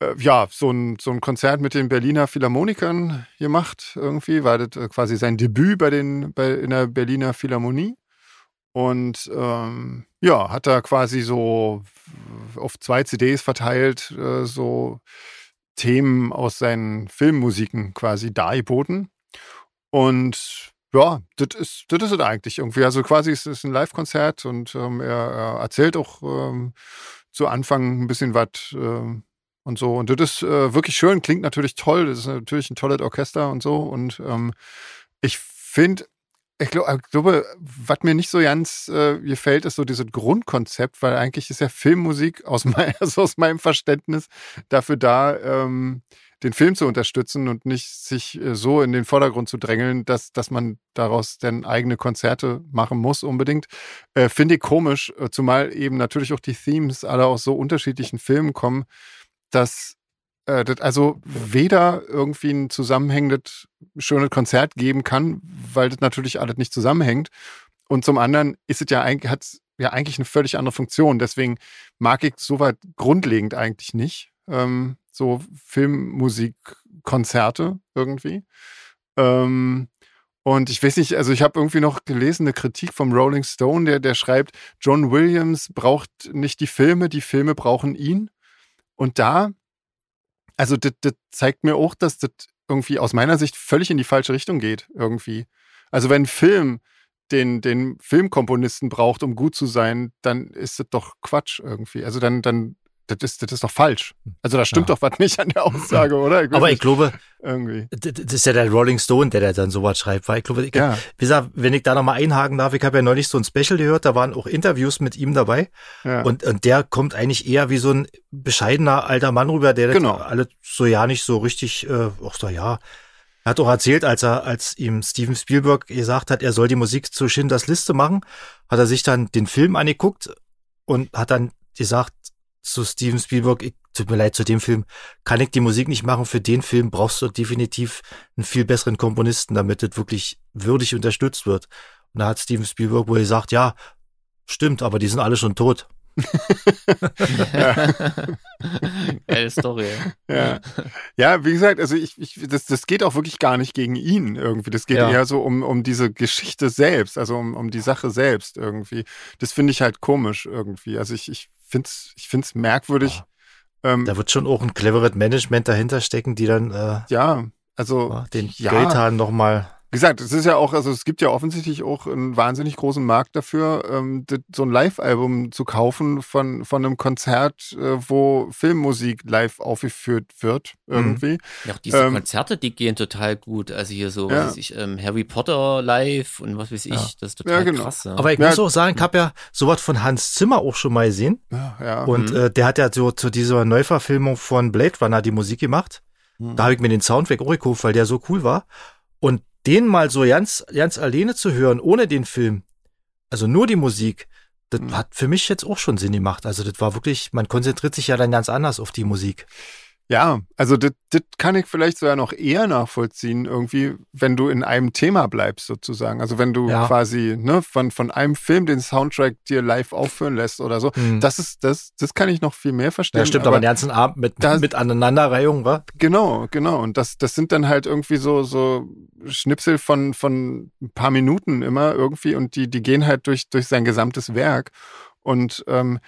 A: äh, ja, so ein, so ein Konzert mit den Berliner Philharmonikern gemacht. Irgendwie war das äh, quasi sein Debüt bei den, bei, in der Berliner Philharmonie. Und ähm, ja, hat da quasi so auf zwei CDs verteilt, äh, so Themen aus seinen Filmmusiken quasi dargeboten. Und ja, das ist, das ist eigentlich irgendwie. Also quasi ist es ein Live-Konzert und ähm, er, er, erzählt auch ähm, zu Anfang ein bisschen was ähm, und so. Und das ist äh, wirklich schön, klingt natürlich toll. Das ist natürlich ein tolles Orchester und so. Und ähm, ich finde, ich glaube, was mir nicht so ganz äh, gefällt, ist so dieses Grundkonzept, weil eigentlich ist ja Filmmusik aus, mein, also aus meinem Verständnis dafür da, ähm, den Film zu unterstützen und nicht sich äh, so in den Vordergrund zu drängeln, dass, dass man daraus dann eigene Konzerte machen muss unbedingt. Äh, Finde ich komisch, äh, zumal eben natürlich auch die Themes alle aus so unterschiedlichen Filmen kommen dass äh, das also weder irgendwie ein zusammenhängendes schönes Konzert geben kann, weil das natürlich alles nicht zusammenhängt. Und zum anderen ist es ja eigentlich, hat ja eigentlich eine völlig andere Funktion. Deswegen mag ich soweit grundlegend eigentlich nicht. Ähm, so Filmmusikkonzerte irgendwie. Ähm, und ich weiß nicht, also ich habe irgendwie noch gelesen, eine Kritik vom Rolling Stone, der, der schreibt, John Williams braucht nicht die Filme, die Filme brauchen ihn. Und da, also das, zeigt mir auch, dass das irgendwie aus meiner Sicht völlig in die falsche Richtung geht, irgendwie. Also wenn Film den, den Filmkomponisten braucht, um gut zu sein, dann ist das doch Quatsch irgendwie. Also dann, dann das ist, das ist doch falsch. Also da stimmt ja. doch was nicht an der Aussage, oder?
B: Ich Aber ich glaube, irgendwie. das ist ja der Rolling Stone, der da dann sowas schreibt. Weil ich glaube, ich, ja. wie gesagt, wenn ich da nochmal einhaken darf, ich habe ja neulich so ein Special gehört, da waren auch Interviews mit ihm dabei. Ja. Und, und der kommt eigentlich eher wie so ein bescheidener alter Mann rüber, der genau. das alles so ja nicht so richtig, äh, auch so, ja, er hat auch erzählt, als er, als ihm Steven Spielberg gesagt hat, er soll die Musik zu Schindlers Liste machen, hat er sich dann den Film angeguckt und hat dann gesagt, zu Steven Spielberg, ich, tut mir leid, zu dem Film kann ich die Musik nicht machen. Für den Film brauchst du definitiv einen viel besseren Komponisten, damit das wirklich würdig unterstützt wird. Und da hat Steven Spielberg wohl gesagt, ja, stimmt, aber die sind alle schon tot.
C: ja. Geile Story.
A: Ja. ja, wie gesagt, also ich, ich, das, das geht auch wirklich gar nicht gegen ihn irgendwie. Das geht ja. eher so um, um diese Geschichte selbst, also um, um die Sache selbst irgendwie. Das finde ich halt komisch irgendwie. Also ich, ich finde es ich find's merkwürdig.
B: Ähm, da wird schon auch ein cleveres Management dahinter stecken, die dann äh,
A: ja, also
B: den ja, Geldhahn nochmal
A: gesagt, es ist ja auch, also es gibt ja offensichtlich auch einen wahnsinnig großen Markt dafür, ähm, so ein Live-Album zu kaufen von, von einem Konzert, äh, wo Filmmusik live aufgeführt wird, mhm. irgendwie.
C: Ja, auch diese ähm, Konzerte, die gehen total gut. Also hier so, ja. was weiß ich, ähm, Harry Potter live und was weiß ich, ja. das ist total ja, genau. krass. Ja.
B: Aber ich muss auch sagen, ich habe ja sowas von Hans Zimmer auch schon mal gesehen.
A: Ja, ja.
B: Und mhm. äh, der hat ja so zu dieser Neuverfilmung von Blade Runner die Musik gemacht. Mhm. Da habe ich mir den Soundtrack auch gekauft, weil der so cool war. Und den mal so ganz, ganz alleine zu hören, ohne den Film, also nur die Musik, das mhm. hat für mich jetzt auch schon Sinn gemacht. Also das war wirklich, man konzentriert sich ja dann ganz anders auf die Musik.
A: Ja, also das kann ich vielleicht sogar noch eher nachvollziehen, irgendwie, wenn du in einem Thema bleibst, sozusagen. Also wenn du ja. quasi ne, von, von einem Film den Soundtrack dir live aufführen lässt oder so. Mhm. Das ist, das, das kann ich noch viel mehr verstehen. Ja,
B: stimmt, aber, aber den ganzen Abend mit, das, mit Aneinanderreihung, wa?
A: Genau, genau. Und das, das sind dann halt irgendwie so, so Schnipsel von, von ein paar Minuten immer irgendwie und die, die gehen halt durch, durch sein gesamtes Werk. Und ähm,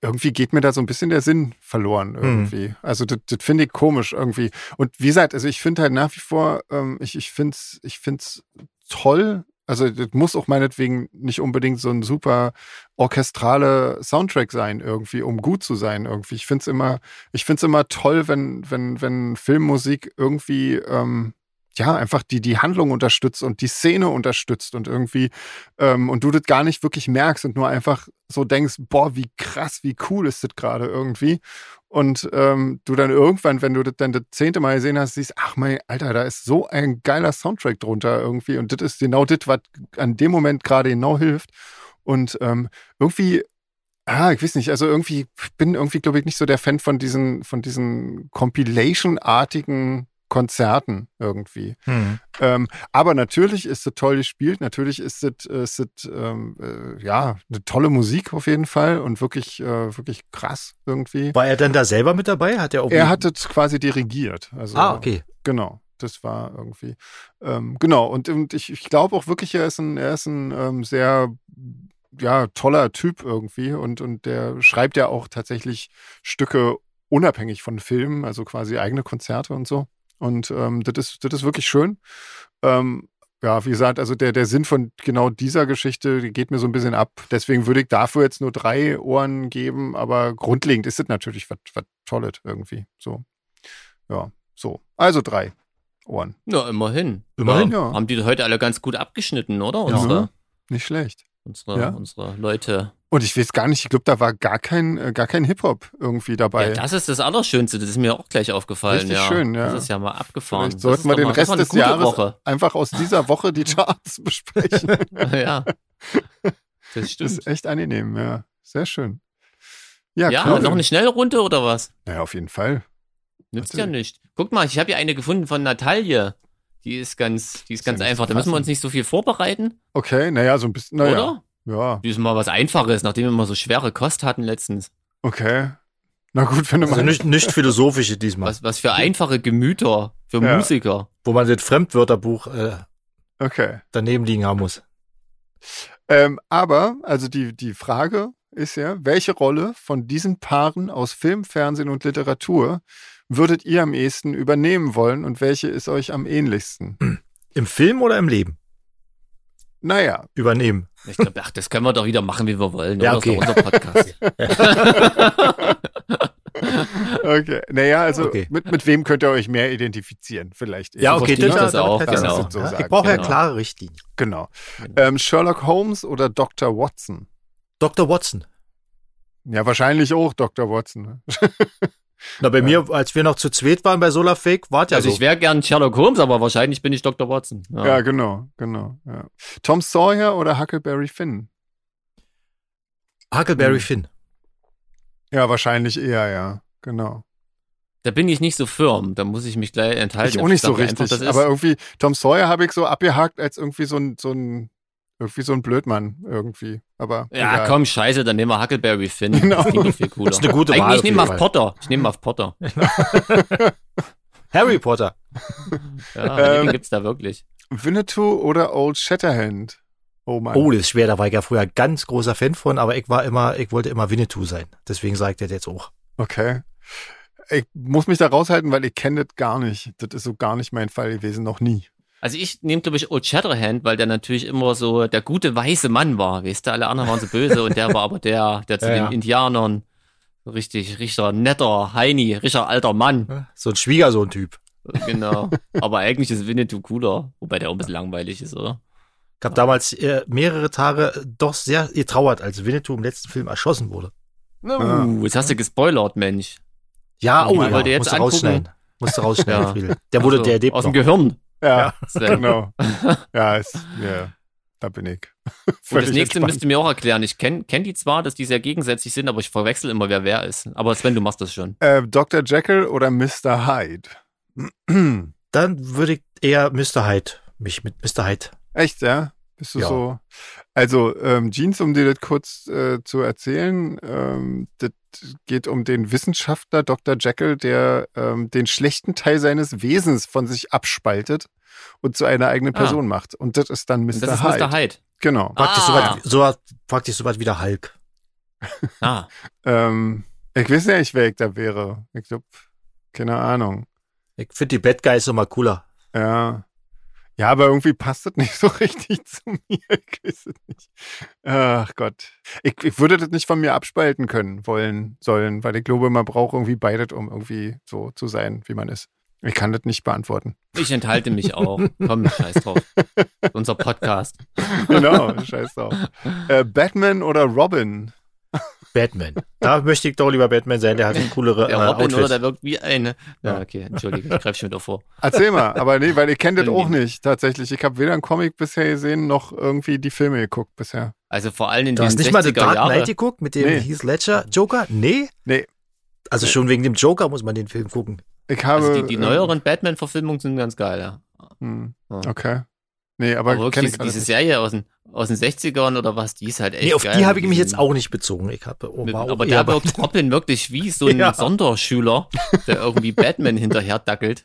A: irgendwie geht mir da so ein bisschen der Sinn verloren hm. irgendwie. Mhm. Also das, das finde ich komisch irgendwie. Und wie gesagt, also ich finde halt nach wie vor, ähm, ich, ich finde es ich find's toll. Also das muss auch meinetwegen nicht unbedingt so ein super orchestrale Soundtrack sein irgendwie, um gut zu sein irgendwie. Ich finde es immer, ich finde es immer toll, wenn, wenn, wenn Filmmusik irgendwie ähm, ja, einfach die, die Handlung unterstützt und die Szene unterstützt und irgendwie, ähm, und du das gar nicht wirklich merkst und nur einfach so denkst, boah, wie krass, wie cool ist das gerade irgendwie. Und ähm, du dann irgendwann, wenn du das dann das zehnte Mal gesehen hast, siehst, ach mein Alter, da ist so ein geiler Soundtrack drunter irgendwie. Und das ist genau das, was an dem Moment gerade genau hilft. Und ähm, irgendwie Ah, ich weiß nicht. Also irgendwie bin irgendwie, glaube ich, nicht so der Fan von diesen, von diesen Compilation-artigen Konzerten irgendwie. Hm. Ähm, aber natürlich ist es toll gespielt, natürlich ist es, ist es ähm, äh, ja eine tolle Musik auf jeden Fall und wirklich, äh, wirklich krass irgendwie.
B: War er denn da selber mit dabei? Hat er
A: Er hat es quasi dirigiert. Also,
B: ah, okay.
A: Genau. Das war irgendwie, ähm, genau. Und, und ich, ich glaube auch wirklich, er ist ein, er ist ein ähm, sehr ja, toller Typ irgendwie und, und der schreibt ja auch tatsächlich Stücke unabhängig von Filmen, also quasi eigene Konzerte und so. Und ähm, das, ist, das ist wirklich schön. Ähm, ja, wie gesagt, also der, der Sinn von genau dieser Geschichte geht mir so ein bisschen ab. Deswegen würde ich dafür jetzt nur drei Ohren geben, aber grundlegend ist es natürlich was, was Tolles irgendwie. So. Ja, so. Also drei Ohren.
C: Ja, immerhin.
A: Immerhin,
C: ja. Haben die heute alle ganz gut abgeschnitten, oder? Unsere, ja,
A: nicht schlecht.
C: Unsere, ja. unsere Leute.
A: Und ich weiß gar nicht, ich glaube, da war gar kein, äh, gar kein Hip-Hop irgendwie dabei.
C: Ja, das ist das Allerschönste, das ist mir auch gleich aufgefallen.
A: Richtig
C: ja.
A: schön, ja.
C: Das ist ja mal abgefahren.
A: Vielleicht sollten wir den
C: mal,
A: Rest des Jahres
C: Woche.
A: einfach aus dieser Woche die Charts besprechen.
C: ja, das stimmt.
A: Das ist echt angenehm, ja. Sehr schön. Ja,
C: ja noch eine schnelle Runde oder was?
A: Naja, auf jeden Fall.
C: Nützt ja nicht. Guck mal, ich habe hier eine gefunden von Natalie. Die ist ganz, die ist ganz einfach. Da müssen wir uns nicht so viel vorbereiten.
A: Okay, naja, so ein bisschen. Naja.
C: Oder?
A: Ja.
C: Die ist mal was Einfaches, nachdem wir mal so schwere Kost hatten letztens.
A: Okay. Na gut, wenn du
B: also
A: mal.
B: Nicht, nicht philosophische diesmal.
C: Was, was für einfache Gemüter, für ja. Musiker.
B: Wo man das Fremdwörterbuch äh,
A: okay.
B: daneben liegen haben muss.
A: Ähm, aber, also die, die Frage ist ja, welche Rolle von diesen Paaren aus Film, Fernsehen und Literatur würdet ihr am ehesten übernehmen wollen und welche ist euch am ähnlichsten?
B: Im Film oder im Leben?
A: Naja.
B: Übernehmen.
C: Ich glaube, ach, das können wir doch wieder machen, wie wir wollen.
B: Ja, okay.
C: Das ist unser Podcast.
A: okay. Naja, also okay. Mit, mit wem könnt ihr euch mehr identifizieren? Vielleicht.
B: Ja, okay,
C: das, das auch.
B: Genau.
A: So
B: ich brauche genau. ja klare Richtlinien.
A: Genau. Ähm, Sherlock Holmes oder Dr. Watson?
B: Dr. Watson.
A: Ja, wahrscheinlich auch Dr. Watson.
B: Na, bei ja. mir, als wir noch zu zweit waren bei Solar Fake, war ja
C: Also
B: so.
C: ich wäre gern Sherlock Holmes, aber wahrscheinlich bin ich Dr. Watson.
A: Ja, ja genau, genau. Ja. Tom Sawyer oder Huckleberry Finn?
B: Huckleberry hm. Finn.
A: Ja, wahrscheinlich eher, ja. Genau.
C: Da bin ich nicht so firm, da muss ich mich gleich enthalten.
A: Ich auch nicht so richtig, einfach, aber irgendwie Tom Sawyer habe ich so abgehakt als irgendwie so ein, so ein irgendwie so ein Blödmann irgendwie. Aber
C: ja,
A: egal.
C: komm, scheiße, dann nehmen wir Huckleberry Finn.
A: Genau.
C: Das klingt viel cooler.
B: Das ist eine gute
C: Eigentlich,
B: Wahl.
C: Ich nehme mal Potter. Ich nehme mal Potter.
B: Harry Potter.
C: Ja, ähm, gibt's da wirklich.
A: Winnetou oder Old Shatterhand? Oh Mann.
B: Oh, das ist schwer. Da war ich ja früher ganz großer Fan von, aber ich war immer, ich wollte immer Winnetou sein. Deswegen sagt er jetzt auch.
A: Okay. Ich muss mich da raushalten, weil ich kenne das gar nicht. Das ist so gar nicht mein Fall gewesen, noch nie.
C: Also ich nehme, glaube ich, Old Shatterhand, weil der natürlich immer so der gute weiße Mann war. Weißt du, alle anderen waren so böse und der war aber der, der zu ja, den ja. Indianern richtig, richtiger netter, Heini, richtiger alter Mann.
B: So ein Schwiegersohn-Typ.
C: Genau. Aber eigentlich ist Winnetou cooler, wobei der auch ein bisschen langweilig ist, oder?
B: Ich habe damals äh, mehrere Tage doch sehr getrauert, als Winnetou im letzten Film erschossen wurde.
C: Uh, jetzt hast du gespoilert, Mensch.
B: Ja, oh,
C: ja, wollte jetzt
B: musst rausschneiden. Musst du rausschneiden, ja. Friedel. Der wurde,
C: also,
B: der lebt
C: Aus
B: noch.
C: dem Gehirn.
A: Ja, genau. ja, ist, ja, da bin ich.
C: Und das nächste müsst ihr mir auch erklären. Ich kenne kenn die zwar, dass die sehr gegensätzlich sind, aber ich verwechsel immer, wer wer ist. Aber Sven, du machst das schon.
A: Äh, Dr. Jekyll oder Mr. Hyde?
B: Dann würde ich eher Mr. Hyde, mich mit Mr. Hyde.
A: Echt, ja? Bist du ja. so? Also, ähm, Jeans, um dir das kurz äh, zu erzählen, ähm, das geht um den Wissenschaftler Dr. Jekyll, der ähm, den schlechten Teil seines Wesens von sich abspaltet und zu einer eigenen ah. Person macht. Und das ist dann Mr.
C: das
A: Hyde.
C: Ist Mr. Hyde.
A: Genau.
B: Praktisch
C: ah.
B: so, so, praktisch so was wie der Hulk.
A: Ah. ähm, ich weiß nicht, wer ich da wäre. Ich glaube, keine Ahnung.
B: Ich finde die Bad Guys immer cooler.
A: Ja. Ja, aber irgendwie passt das nicht so richtig zu mir. Ich weiß es nicht. Ach Gott. Ich, ich würde das nicht von mir abspalten können wollen, sollen, weil ich glaube, man braucht irgendwie beides, um irgendwie so zu sein, wie man ist. Ich kann das nicht beantworten.
C: Ich enthalte mich auch. Komm, scheiß drauf. Unser Podcast.
A: Genau, scheiß drauf. Äh, Batman oder Robin?
B: Batman. Da möchte ich doch lieber Batman sein, der hat ein coolere
C: Der Robin Outfit. oder der wirkt wie eine. Ja, okay, entschuldige, ich greife schon wieder vor.
A: Erzähl mal, aber nee, weil ihr kennt das auch nicht tatsächlich. Ich habe weder einen Comic bisher gesehen, noch irgendwie die Filme geguckt bisher.
C: Also vor allem in
B: du den hast nicht mal The Dark Jahre. Knight geguckt mit dem nee. Heath Ledger Joker? Nee?
A: Nee.
B: Also schon wegen dem Joker muss man den Film gucken.
A: Ich habe,
C: also die, die neueren äh, Batman-Verfilmungen sind ganz geil, ja.
A: Hm, okay. Nee, aber,
C: aber wirklich, diese, Serie aus den, aus den 60ern oder was, die ist halt echt
B: Nee, auf
C: geil.
B: die habe ich mich jetzt auch nicht bezogen. Ich habe
C: oh, aber da wirkt Robin wirklich wie so ein ja. Sonderschüler, der irgendwie Batman hinterher dackelt.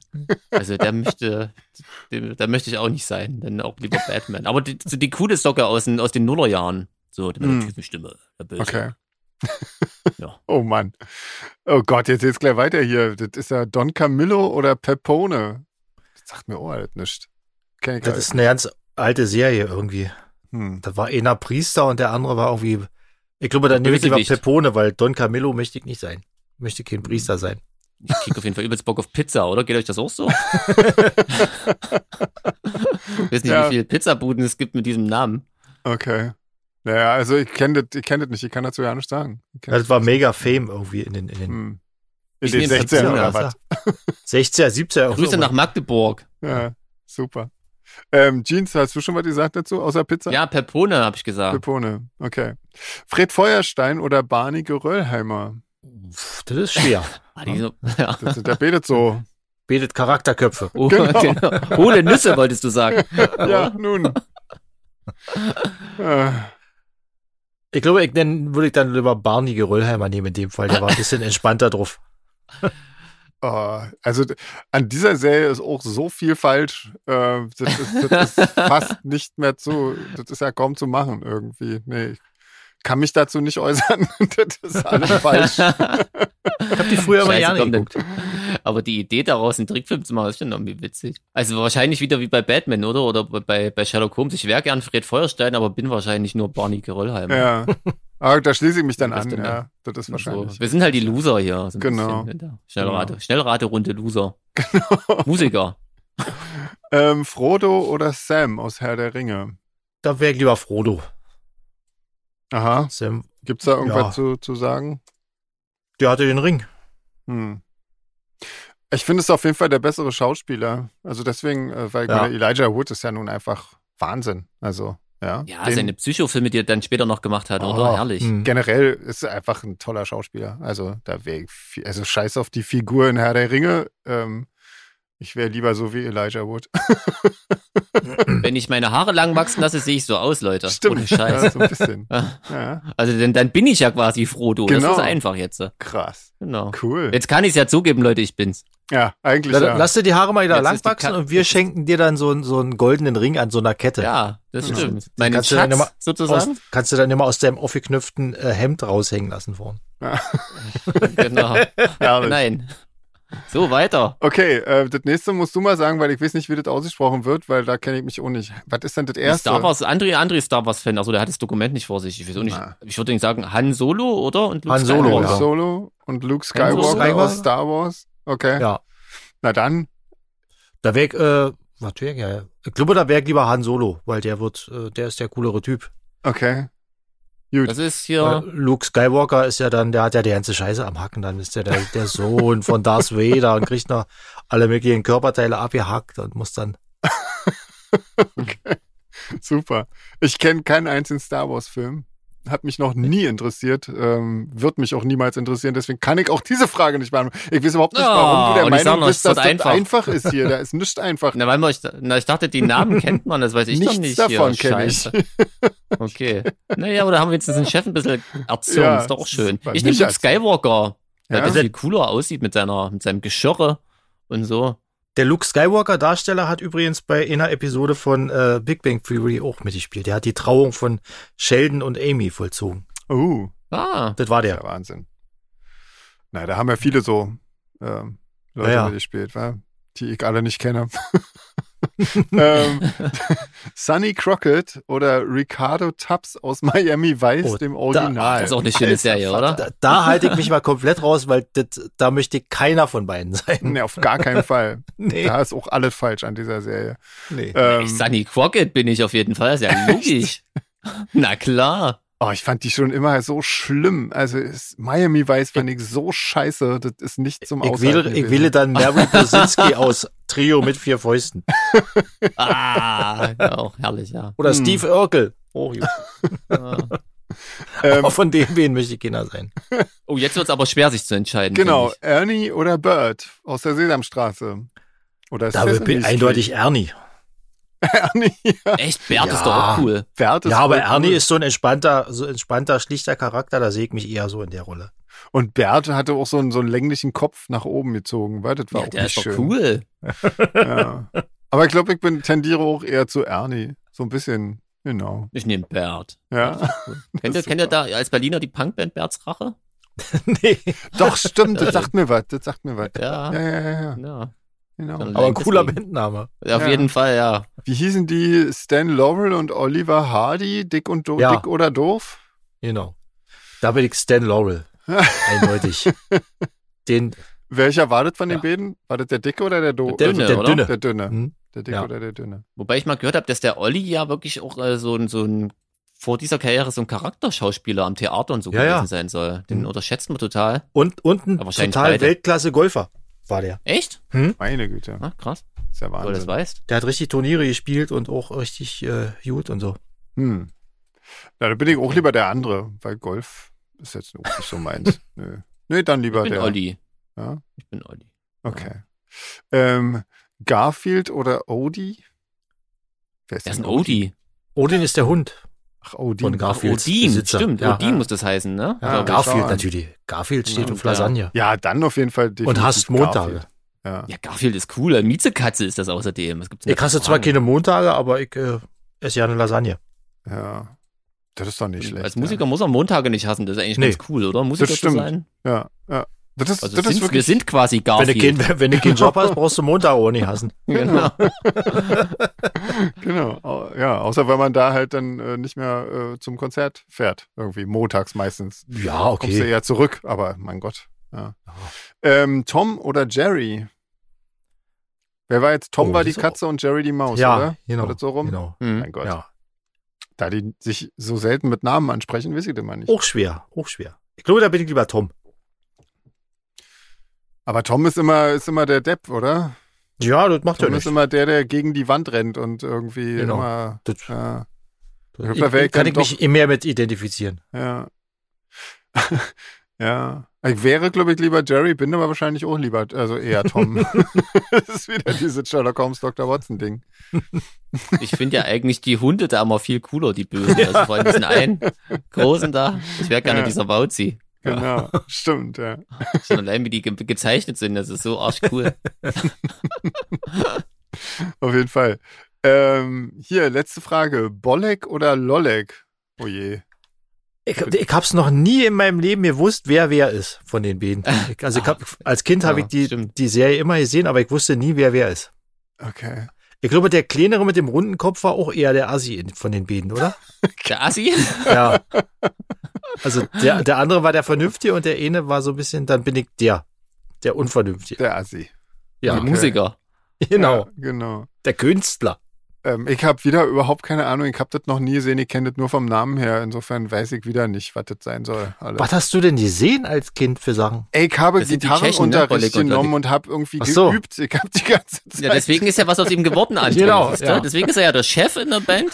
C: Also der möchte, da möchte ich auch nicht sein, dann auch lieber Batman. Aber die, so die coole Socke aus den, aus den Nullerjahren. So, mit der hm. tiefen Stimme. Der
A: Böse. Okay. ja. Oh Mann. Oh Gott, jetzt geht's gleich weiter hier. Das ist ja Don Camillo oder Pepone. Das sagt mir auch halt nichts.
B: Kenn ich das ist eine ganz alte Serie irgendwie. Hm. Da war einer Priester und der andere war irgendwie. Ich glaube, dann nehme ich lieber Pepone, weil Don Camillo möchte ich nicht sein. Möchte kein Priester sein.
C: Ich krieg auf jeden Fall übelst Bock auf Pizza, oder? Geht euch das auch so? ich weiß nicht, ja. wie viele Pizzabuden es gibt mit diesem Namen.
A: Okay. Naja, also ich kenne das, ich kenn das nicht, ich kann dazu ja nicht sagen.
B: Das war mega Fame irgendwie in den, in den, hm.
A: in den 16 oder was?
B: 16er, 17er.
C: Grüße nach Magdeburg.
A: Ja, super. Ähm, Jeans, hast du schon was gesagt dazu, außer Pizza?
C: Ja, Pepone, habe ich gesagt.
A: Pepone, okay. Fred Feuerstein oder Barney Geröllheimer?
B: Das ist schwer.
C: Ah, ja.
A: das, der betet so.
B: Betet Charakterköpfe.
C: Oh, genau. genau. Hohle Nüsse, wolltest du sagen.
A: ja, nun.
B: ich glaube, ich nenne, würde ich dann lieber Barney Geröllheimer nehmen in dem Fall. Der war ein bisschen entspannter drauf.
A: Oh, also an dieser Serie ist auch so viel falsch. Äh, das, ist, das ist fast nicht mehr zu, das ist ja kaum zu machen irgendwie. Nee, ich kann mich dazu nicht äußern. das ist alles falsch. ich
B: habe die früher aber gerne geguckt.
C: Aber die Idee daraus, einen Trickfilm zu machen, ist schon irgendwie witzig. Also wahrscheinlich wieder wie bei Batman, oder? Oder bei, bei Sherlock Holmes. Ich wäre gern Fred Feuerstein, aber bin wahrscheinlich nur Barney Geröllheim.
A: Ja. Aber da schließe ich mich dann an, ja. Das ist wahrscheinlich.
C: So. Wir sind halt die Loser hier.
A: So genau.
C: Schnellrate, genau. Schnellrate-Runde Loser. Genau. Musiker.
A: ähm, Frodo oder Sam aus Herr der Ringe?
B: Da wäre ich lieber Frodo.
A: Aha. Sam. Gibt's da irgendwas ja. zu, zu sagen?
B: Der hatte den Ring.
A: Hm. Ich finde es auf jeden Fall der bessere Schauspieler. Also deswegen, äh, weil ja. Elijah Wood ist ja nun einfach Wahnsinn. Also ja,
C: ja den, seine Psychofilme, die er dann später noch gemacht hat, oh, oder? Herrlich.
A: Mh. Generell ist er einfach ein toller Schauspieler. Also, da wäre also scheiß auf die Figur in Herr der Ringe. Ähm, ich wäre lieber so wie Elijah Wood.
C: Wenn ich meine Haare lang wachsen lasse, sehe ich so aus, Leute.
A: Stimmt. Ohne Scheiß. Ja, so ein bisschen.
C: ja. Also dann, dann bin ich ja quasi Frodo. Genau. Das ist einfach jetzt.
A: Krass.
C: Genau.
A: Cool.
C: Jetzt kann ich es ja zugeben, Leute, ich bin's.
A: Ja, eigentlich.
B: Da,
A: ja.
B: Lass dir die Haare mal wieder lang wachsen und wir schenken dir dann so, so einen goldenen Ring an so einer Kette.
C: Ja, das ja. stimmt.
B: Meine kannst Schatz, du dann sozusagen. Aus, kannst du dann immer aus deinem aufgeknüpften äh, Hemd raushängen lassen vorn. Ja.
C: genau. Nein. So, weiter.
A: Okay, äh, das nächste musst du mal sagen, weil ich weiß nicht, wie das ausgesprochen wird, weil da kenne ich mich auch nicht. Was ist denn das erste?
C: Star Wars, André, André Star Wars-Fan, also der hat das Dokument nicht vor sich. Ich weiß auch nicht. Na. Ich würde sagen Han Solo, oder?
A: Und Luke Han Solo, Skywalker. Han Solo und Luke Skywalker, Skywalker aus Star Wars. Okay.
B: Ja.
A: Na dann.
B: Da wäre äh, was wär, ja. Ich glaube, da wäre lieber Han Solo, weil der wird, äh, der ist der coolere Typ.
A: Okay.
C: Gut. Das ist hier.
B: Luke Skywalker ist ja dann, der hat ja die ganze Scheiße am Hacken. Dann ist der der, der Sohn von Darth Vader und kriegt noch alle möglichen Körperteile abgehackt und muss dann.
A: okay. Super. Ich kenne keinen einzigen Star Wars-Film hat mich noch nie interessiert, ähm, wird mich auch niemals interessieren. Deswegen kann ich auch diese Frage nicht beantworten. Ich weiß überhaupt nicht, warum du der Meinung bist, dass das einfach. einfach ist hier. Da ist nichts einfach.
C: Na, weil man, na, ich dachte, die Namen kennt man, das weiß ich
A: Nichts
C: doch nicht.
A: davon kenne ich.
C: Okay. Naja, aber da haben wir jetzt den Chef ein bisschen erzogen. Ja, ist doch auch schön. Ich nehme Skywalker, der ja. ein bisschen cooler aussieht mit seiner, mit seinem Geschirre und so.
B: Der Luke Skywalker-Darsteller hat übrigens bei einer Episode von äh, Big Bang Theory auch mitgespielt. Der hat die Trauung von Sheldon und Amy vollzogen.
A: Oh,
B: Ah. Das war der.
A: der Wahnsinn. Na, da haben ja viele so äh, Leute ja, ja. gespielt, die ich alle nicht kenne. ähm, Sonny Crockett oder Ricardo Tubbs aus Miami Vice, oh, dem Original. Da,
C: das ist auch eine schöne Serie, oder?
B: Da, da halte ich mich mal komplett raus, weil das, da möchte keiner von beiden sein.
A: Nee, auf gar keinen Fall. nee. Da ist auch alles falsch an dieser Serie.
C: Nee. Ähm, Sonny Crockett bin ich auf jeden Fall, das ist ja logisch. Na klar.
A: Oh, ich fand die schon immer so schlimm. Also ist, Miami Vice fand ich so scheiße. Das ist nicht zum
B: Ich wähle, ich wähle dann Mary Bosinski aus Trio mit vier Fäusten.
C: ah, auch herrlich, ja.
B: Oder hm. Steve Urkel. Oh, ja. aber von dem wen möchte ich Kinder sein.
C: Oh, jetzt wird es aber schwer, sich zu entscheiden.
A: Genau, Ernie oder Bird aus der Sesamstraße.
B: Oder da bin eindeutig Ernie.
C: Ernie. Ja. Echt? Bert ja. ist doch auch cool.
B: Bert ist ja, aber Ernie cool. ist so ein entspannter, so entspannter, schlichter Charakter, da sehe ich mich eher so in der Rolle.
A: Und Bert hatte auch so einen, so einen länglichen Kopf nach oben gezogen, weil das war ja, auch der nicht ist schön.
C: Cool.
A: ja. Aber ich glaube, ich bin, tendiere auch eher zu Ernie. So ein bisschen, genau.
C: Ich nehme Bert.
A: Ja.
C: Cool. kennt, ihr, kennt ihr da als Berliner die Punkband Berts Rache?
A: nee. Doch, stimmt, das sagt mir was, das sagt mir was.
C: Ja.
A: Ja, ja, ja. ja.
B: Genau. Aber ein cooler Bandname.
C: Ja, auf ja. jeden Fall, ja.
A: Wie hießen die Stan Laurel und Oliver Hardy? Dick und Do ja. Dick oder doof?
B: Genau. Da bin ich Stan Laurel. Eindeutig. Den.
A: Welcher war das von den beiden? War das der Dicke oder der Doof?
C: Der Dünne,
A: der,
C: oder?
A: Dünne. Der Dünne. Hm? Der Dicke oder der Dünne.
C: Wobei ich mal gehört habe, dass der Olli ja wirklich auch äh, so, ein, so ein vor dieser Karriere so ein Charakterschauspieler am Theater und so ja, gewesen ja. sein soll. Den mhm. unterschätzt man total.
B: Und, und ein total Weltklasse-Golfer war der.
C: Echt?
A: Hm? Meine Güte.
C: Ah, krass.
A: ist ja Wahnsinn.
C: Wo das weißt.
B: Der hat richtig Turniere gespielt und auch richtig äh, gut und so.
A: Hm. Ja, da bin ich auch lieber der andere, weil Golf ist jetzt auch nicht so meins. Nö. Nee, dann lieber
C: ich bin
A: der.
C: Olli.
A: Ja?
C: Ich bin Olli.
A: Okay. Ja. Ähm, Garfield oder Odie?
C: Wer ist, Wer ist ein Odie?
B: Odin ist der Hund.
A: Ach, Odin.
B: Von Garfield.
C: Odin, Besitzer. stimmt. Ja. Odin muss das heißen, ne?
B: Ja, Garfield natürlich. Garfield steht ja, auf Lasagne.
A: Ja, dann auf jeden Fall.
B: Und hast Montage.
C: Ja. ja, Garfield ist cool. Miezekatze ist das außerdem. Was
B: gibt's ich hasse zwar keine Montage, aber ich äh, esse ja eine Lasagne.
A: Ja. Das ist doch nicht schlecht.
C: Als Musiker ja. muss man Montage nicht hassen. Das ist eigentlich nee. ganz cool, oder? Musiker
A: das stimmt.
C: zu sein.
A: Ja, ja. Das ist,
C: also
A: das
C: sind,
A: ist wirklich,
C: wir sind quasi Garfield.
B: Wenn du, kein, wenn du keinen Job hast, brauchst du Montag auch nicht hassen.
C: Genau.
A: genau. Ja, außer wenn man da halt dann äh, nicht mehr äh, zum Konzert fährt. Irgendwie montags meistens.
B: Ja, okay.
A: Kommst du eher zurück, aber mein Gott. Ja. Ähm, Tom oder Jerry? Wer war jetzt? Tom oh, war die Katze und Jerry die Maus,
B: ja,
A: oder?
B: Genau.
A: War das so rum?
B: Genau.
A: Mhm. Mein Gott.
B: Ja.
A: Da die sich so selten mit Namen ansprechen, weiß ich immer nicht.
B: Auch schwer, auch schwer. Ich glaube, da bin ich lieber Tom.
A: Aber Tom ist immer, ist immer der Depp, oder?
B: Ja, das macht
A: Tom
B: er nicht.
A: ist immer der, der gegen die Wand rennt und irgendwie
B: genau.
A: immer.
B: Das,
A: ja.
B: ich, ich, ich kann ich mich mehr mit identifizieren.
A: Ja. ja. Ich wäre, glaube ich, lieber Jerry, bin aber wahrscheinlich auch lieber, also eher Tom. das ist wieder dieses Sherlock Holmes Dr. Watson-Ding.
C: Ich finde ja eigentlich die Hunde da immer viel cooler, die Bösen. Also vor allem diesen einen großen da. Ich wäre gerne ja. dieser Wauzi.
A: Genau, ja. stimmt, ja.
C: Schon allein, wie die ge gezeichnet sind, das ist so arschcool.
A: Auf jeden Fall. Ähm, hier, letzte Frage. Bolek oder Lolek? Oh je.
B: Ich, ich habe es noch nie in meinem Leben gewusst, wer wer ist von den beiden. Ich, also ich hab, als Kind habe ich die, die Serie immer gesehen, aber ich wusste nie, wer wer ist.
A: Okay.
B: Ich glaube, der kleinere mit dem runden Kopf war auch eher der Assi von den beiden, oder?
C: Der Assi?
B: Ja. Also der, der andere war der Vernünftige und der eine war so ein bisschen, dann bin ich der, der Unvernünftige.
A: Der Assi.
C: Ja. Der Musiker.
B: Genau. Ja,
A: genau.
B: Der Künstler.
A: Ähm, ich habe wieder überhaupt keine Ahnung. Ich habe das noch nie gesehen. Ich kenne das nur vom Namen her. Insofern weiß ich wieder nicht, was das sein soll.
B: Alles. Was hast du denn gesehen als Kind für Sachen?
A: Ey, ich habe Gitarrenunterricht ne? genommen und habe irgendwie
B: so.
A: geübt. Ich habe die ganze Zeit.
C: Ja, deswegen ist ja was aus ihm geworden, André.
B: genau. Ja.
C: Deswegen ist er ja der Chef in der Band.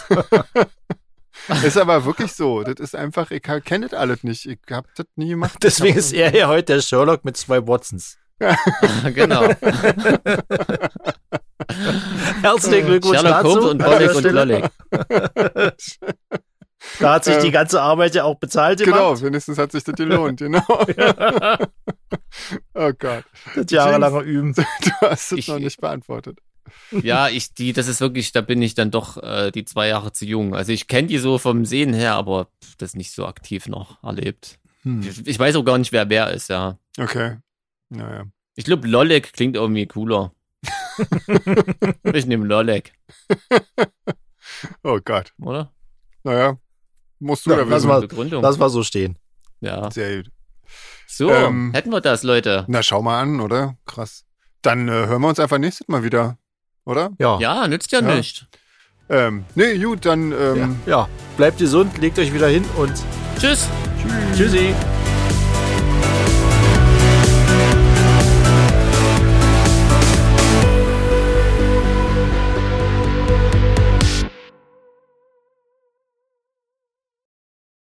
A: ist aber wirklich so. Das ist einfach, ich kenne das alles nicht. Ich habe das nie gemacht.
B: Deswegen ist er ja heute der Sherlock mit zwei Watsons.
C: genau.
B: Herzlichen Glückwunsch
C: Sherlock
B: dazu.
C: Holmes und Bolek und Lolek.
B: Da hat sich die ganze Arbeit ja auch bezahlt
A: gemacht. Genau, wenigstens hat sich das gelohnt, genau. oh Gott.
B: Das jahrelange Üben.
A: Du hast es ich, noch nicht beantwortet.
C: Ja, ich, die, das ist wirklich, da bin ich dann doch äh, die zwei Jahre zu jung. Also ich kenne die so vom Sehen her, aber das nicht so aktiv noch erlebt. Hm. Ich, ich, weiß auch gar nicht, wer wer ist, ja.
A: Okay. Naja.
C: Ich glaube, Lollek klingt irgendwie cooler. ich nehme Lollek.
A: oh Gott.
C: Oder?
A: Naja. Musst du
B: ja, da wissen. Begründung. Lass mal so stehen.
C: Ja.
A: Sehr gut.
C: So, ähm, hätten wir das, Leute.
A: Na, schau mal an, oder? Krass. Dann äh, hören wir uns einfach nächstes Mal wieder, oder?
C: Ja. Ja, nützt ja, ja. nicht.
A: Ähm, nee, gut, dann. Ähm,
B: ja. ja, bleibt gesund, legt euch wieder hin und.
C: Tschüss.
B: Tschüss. Tschüssi.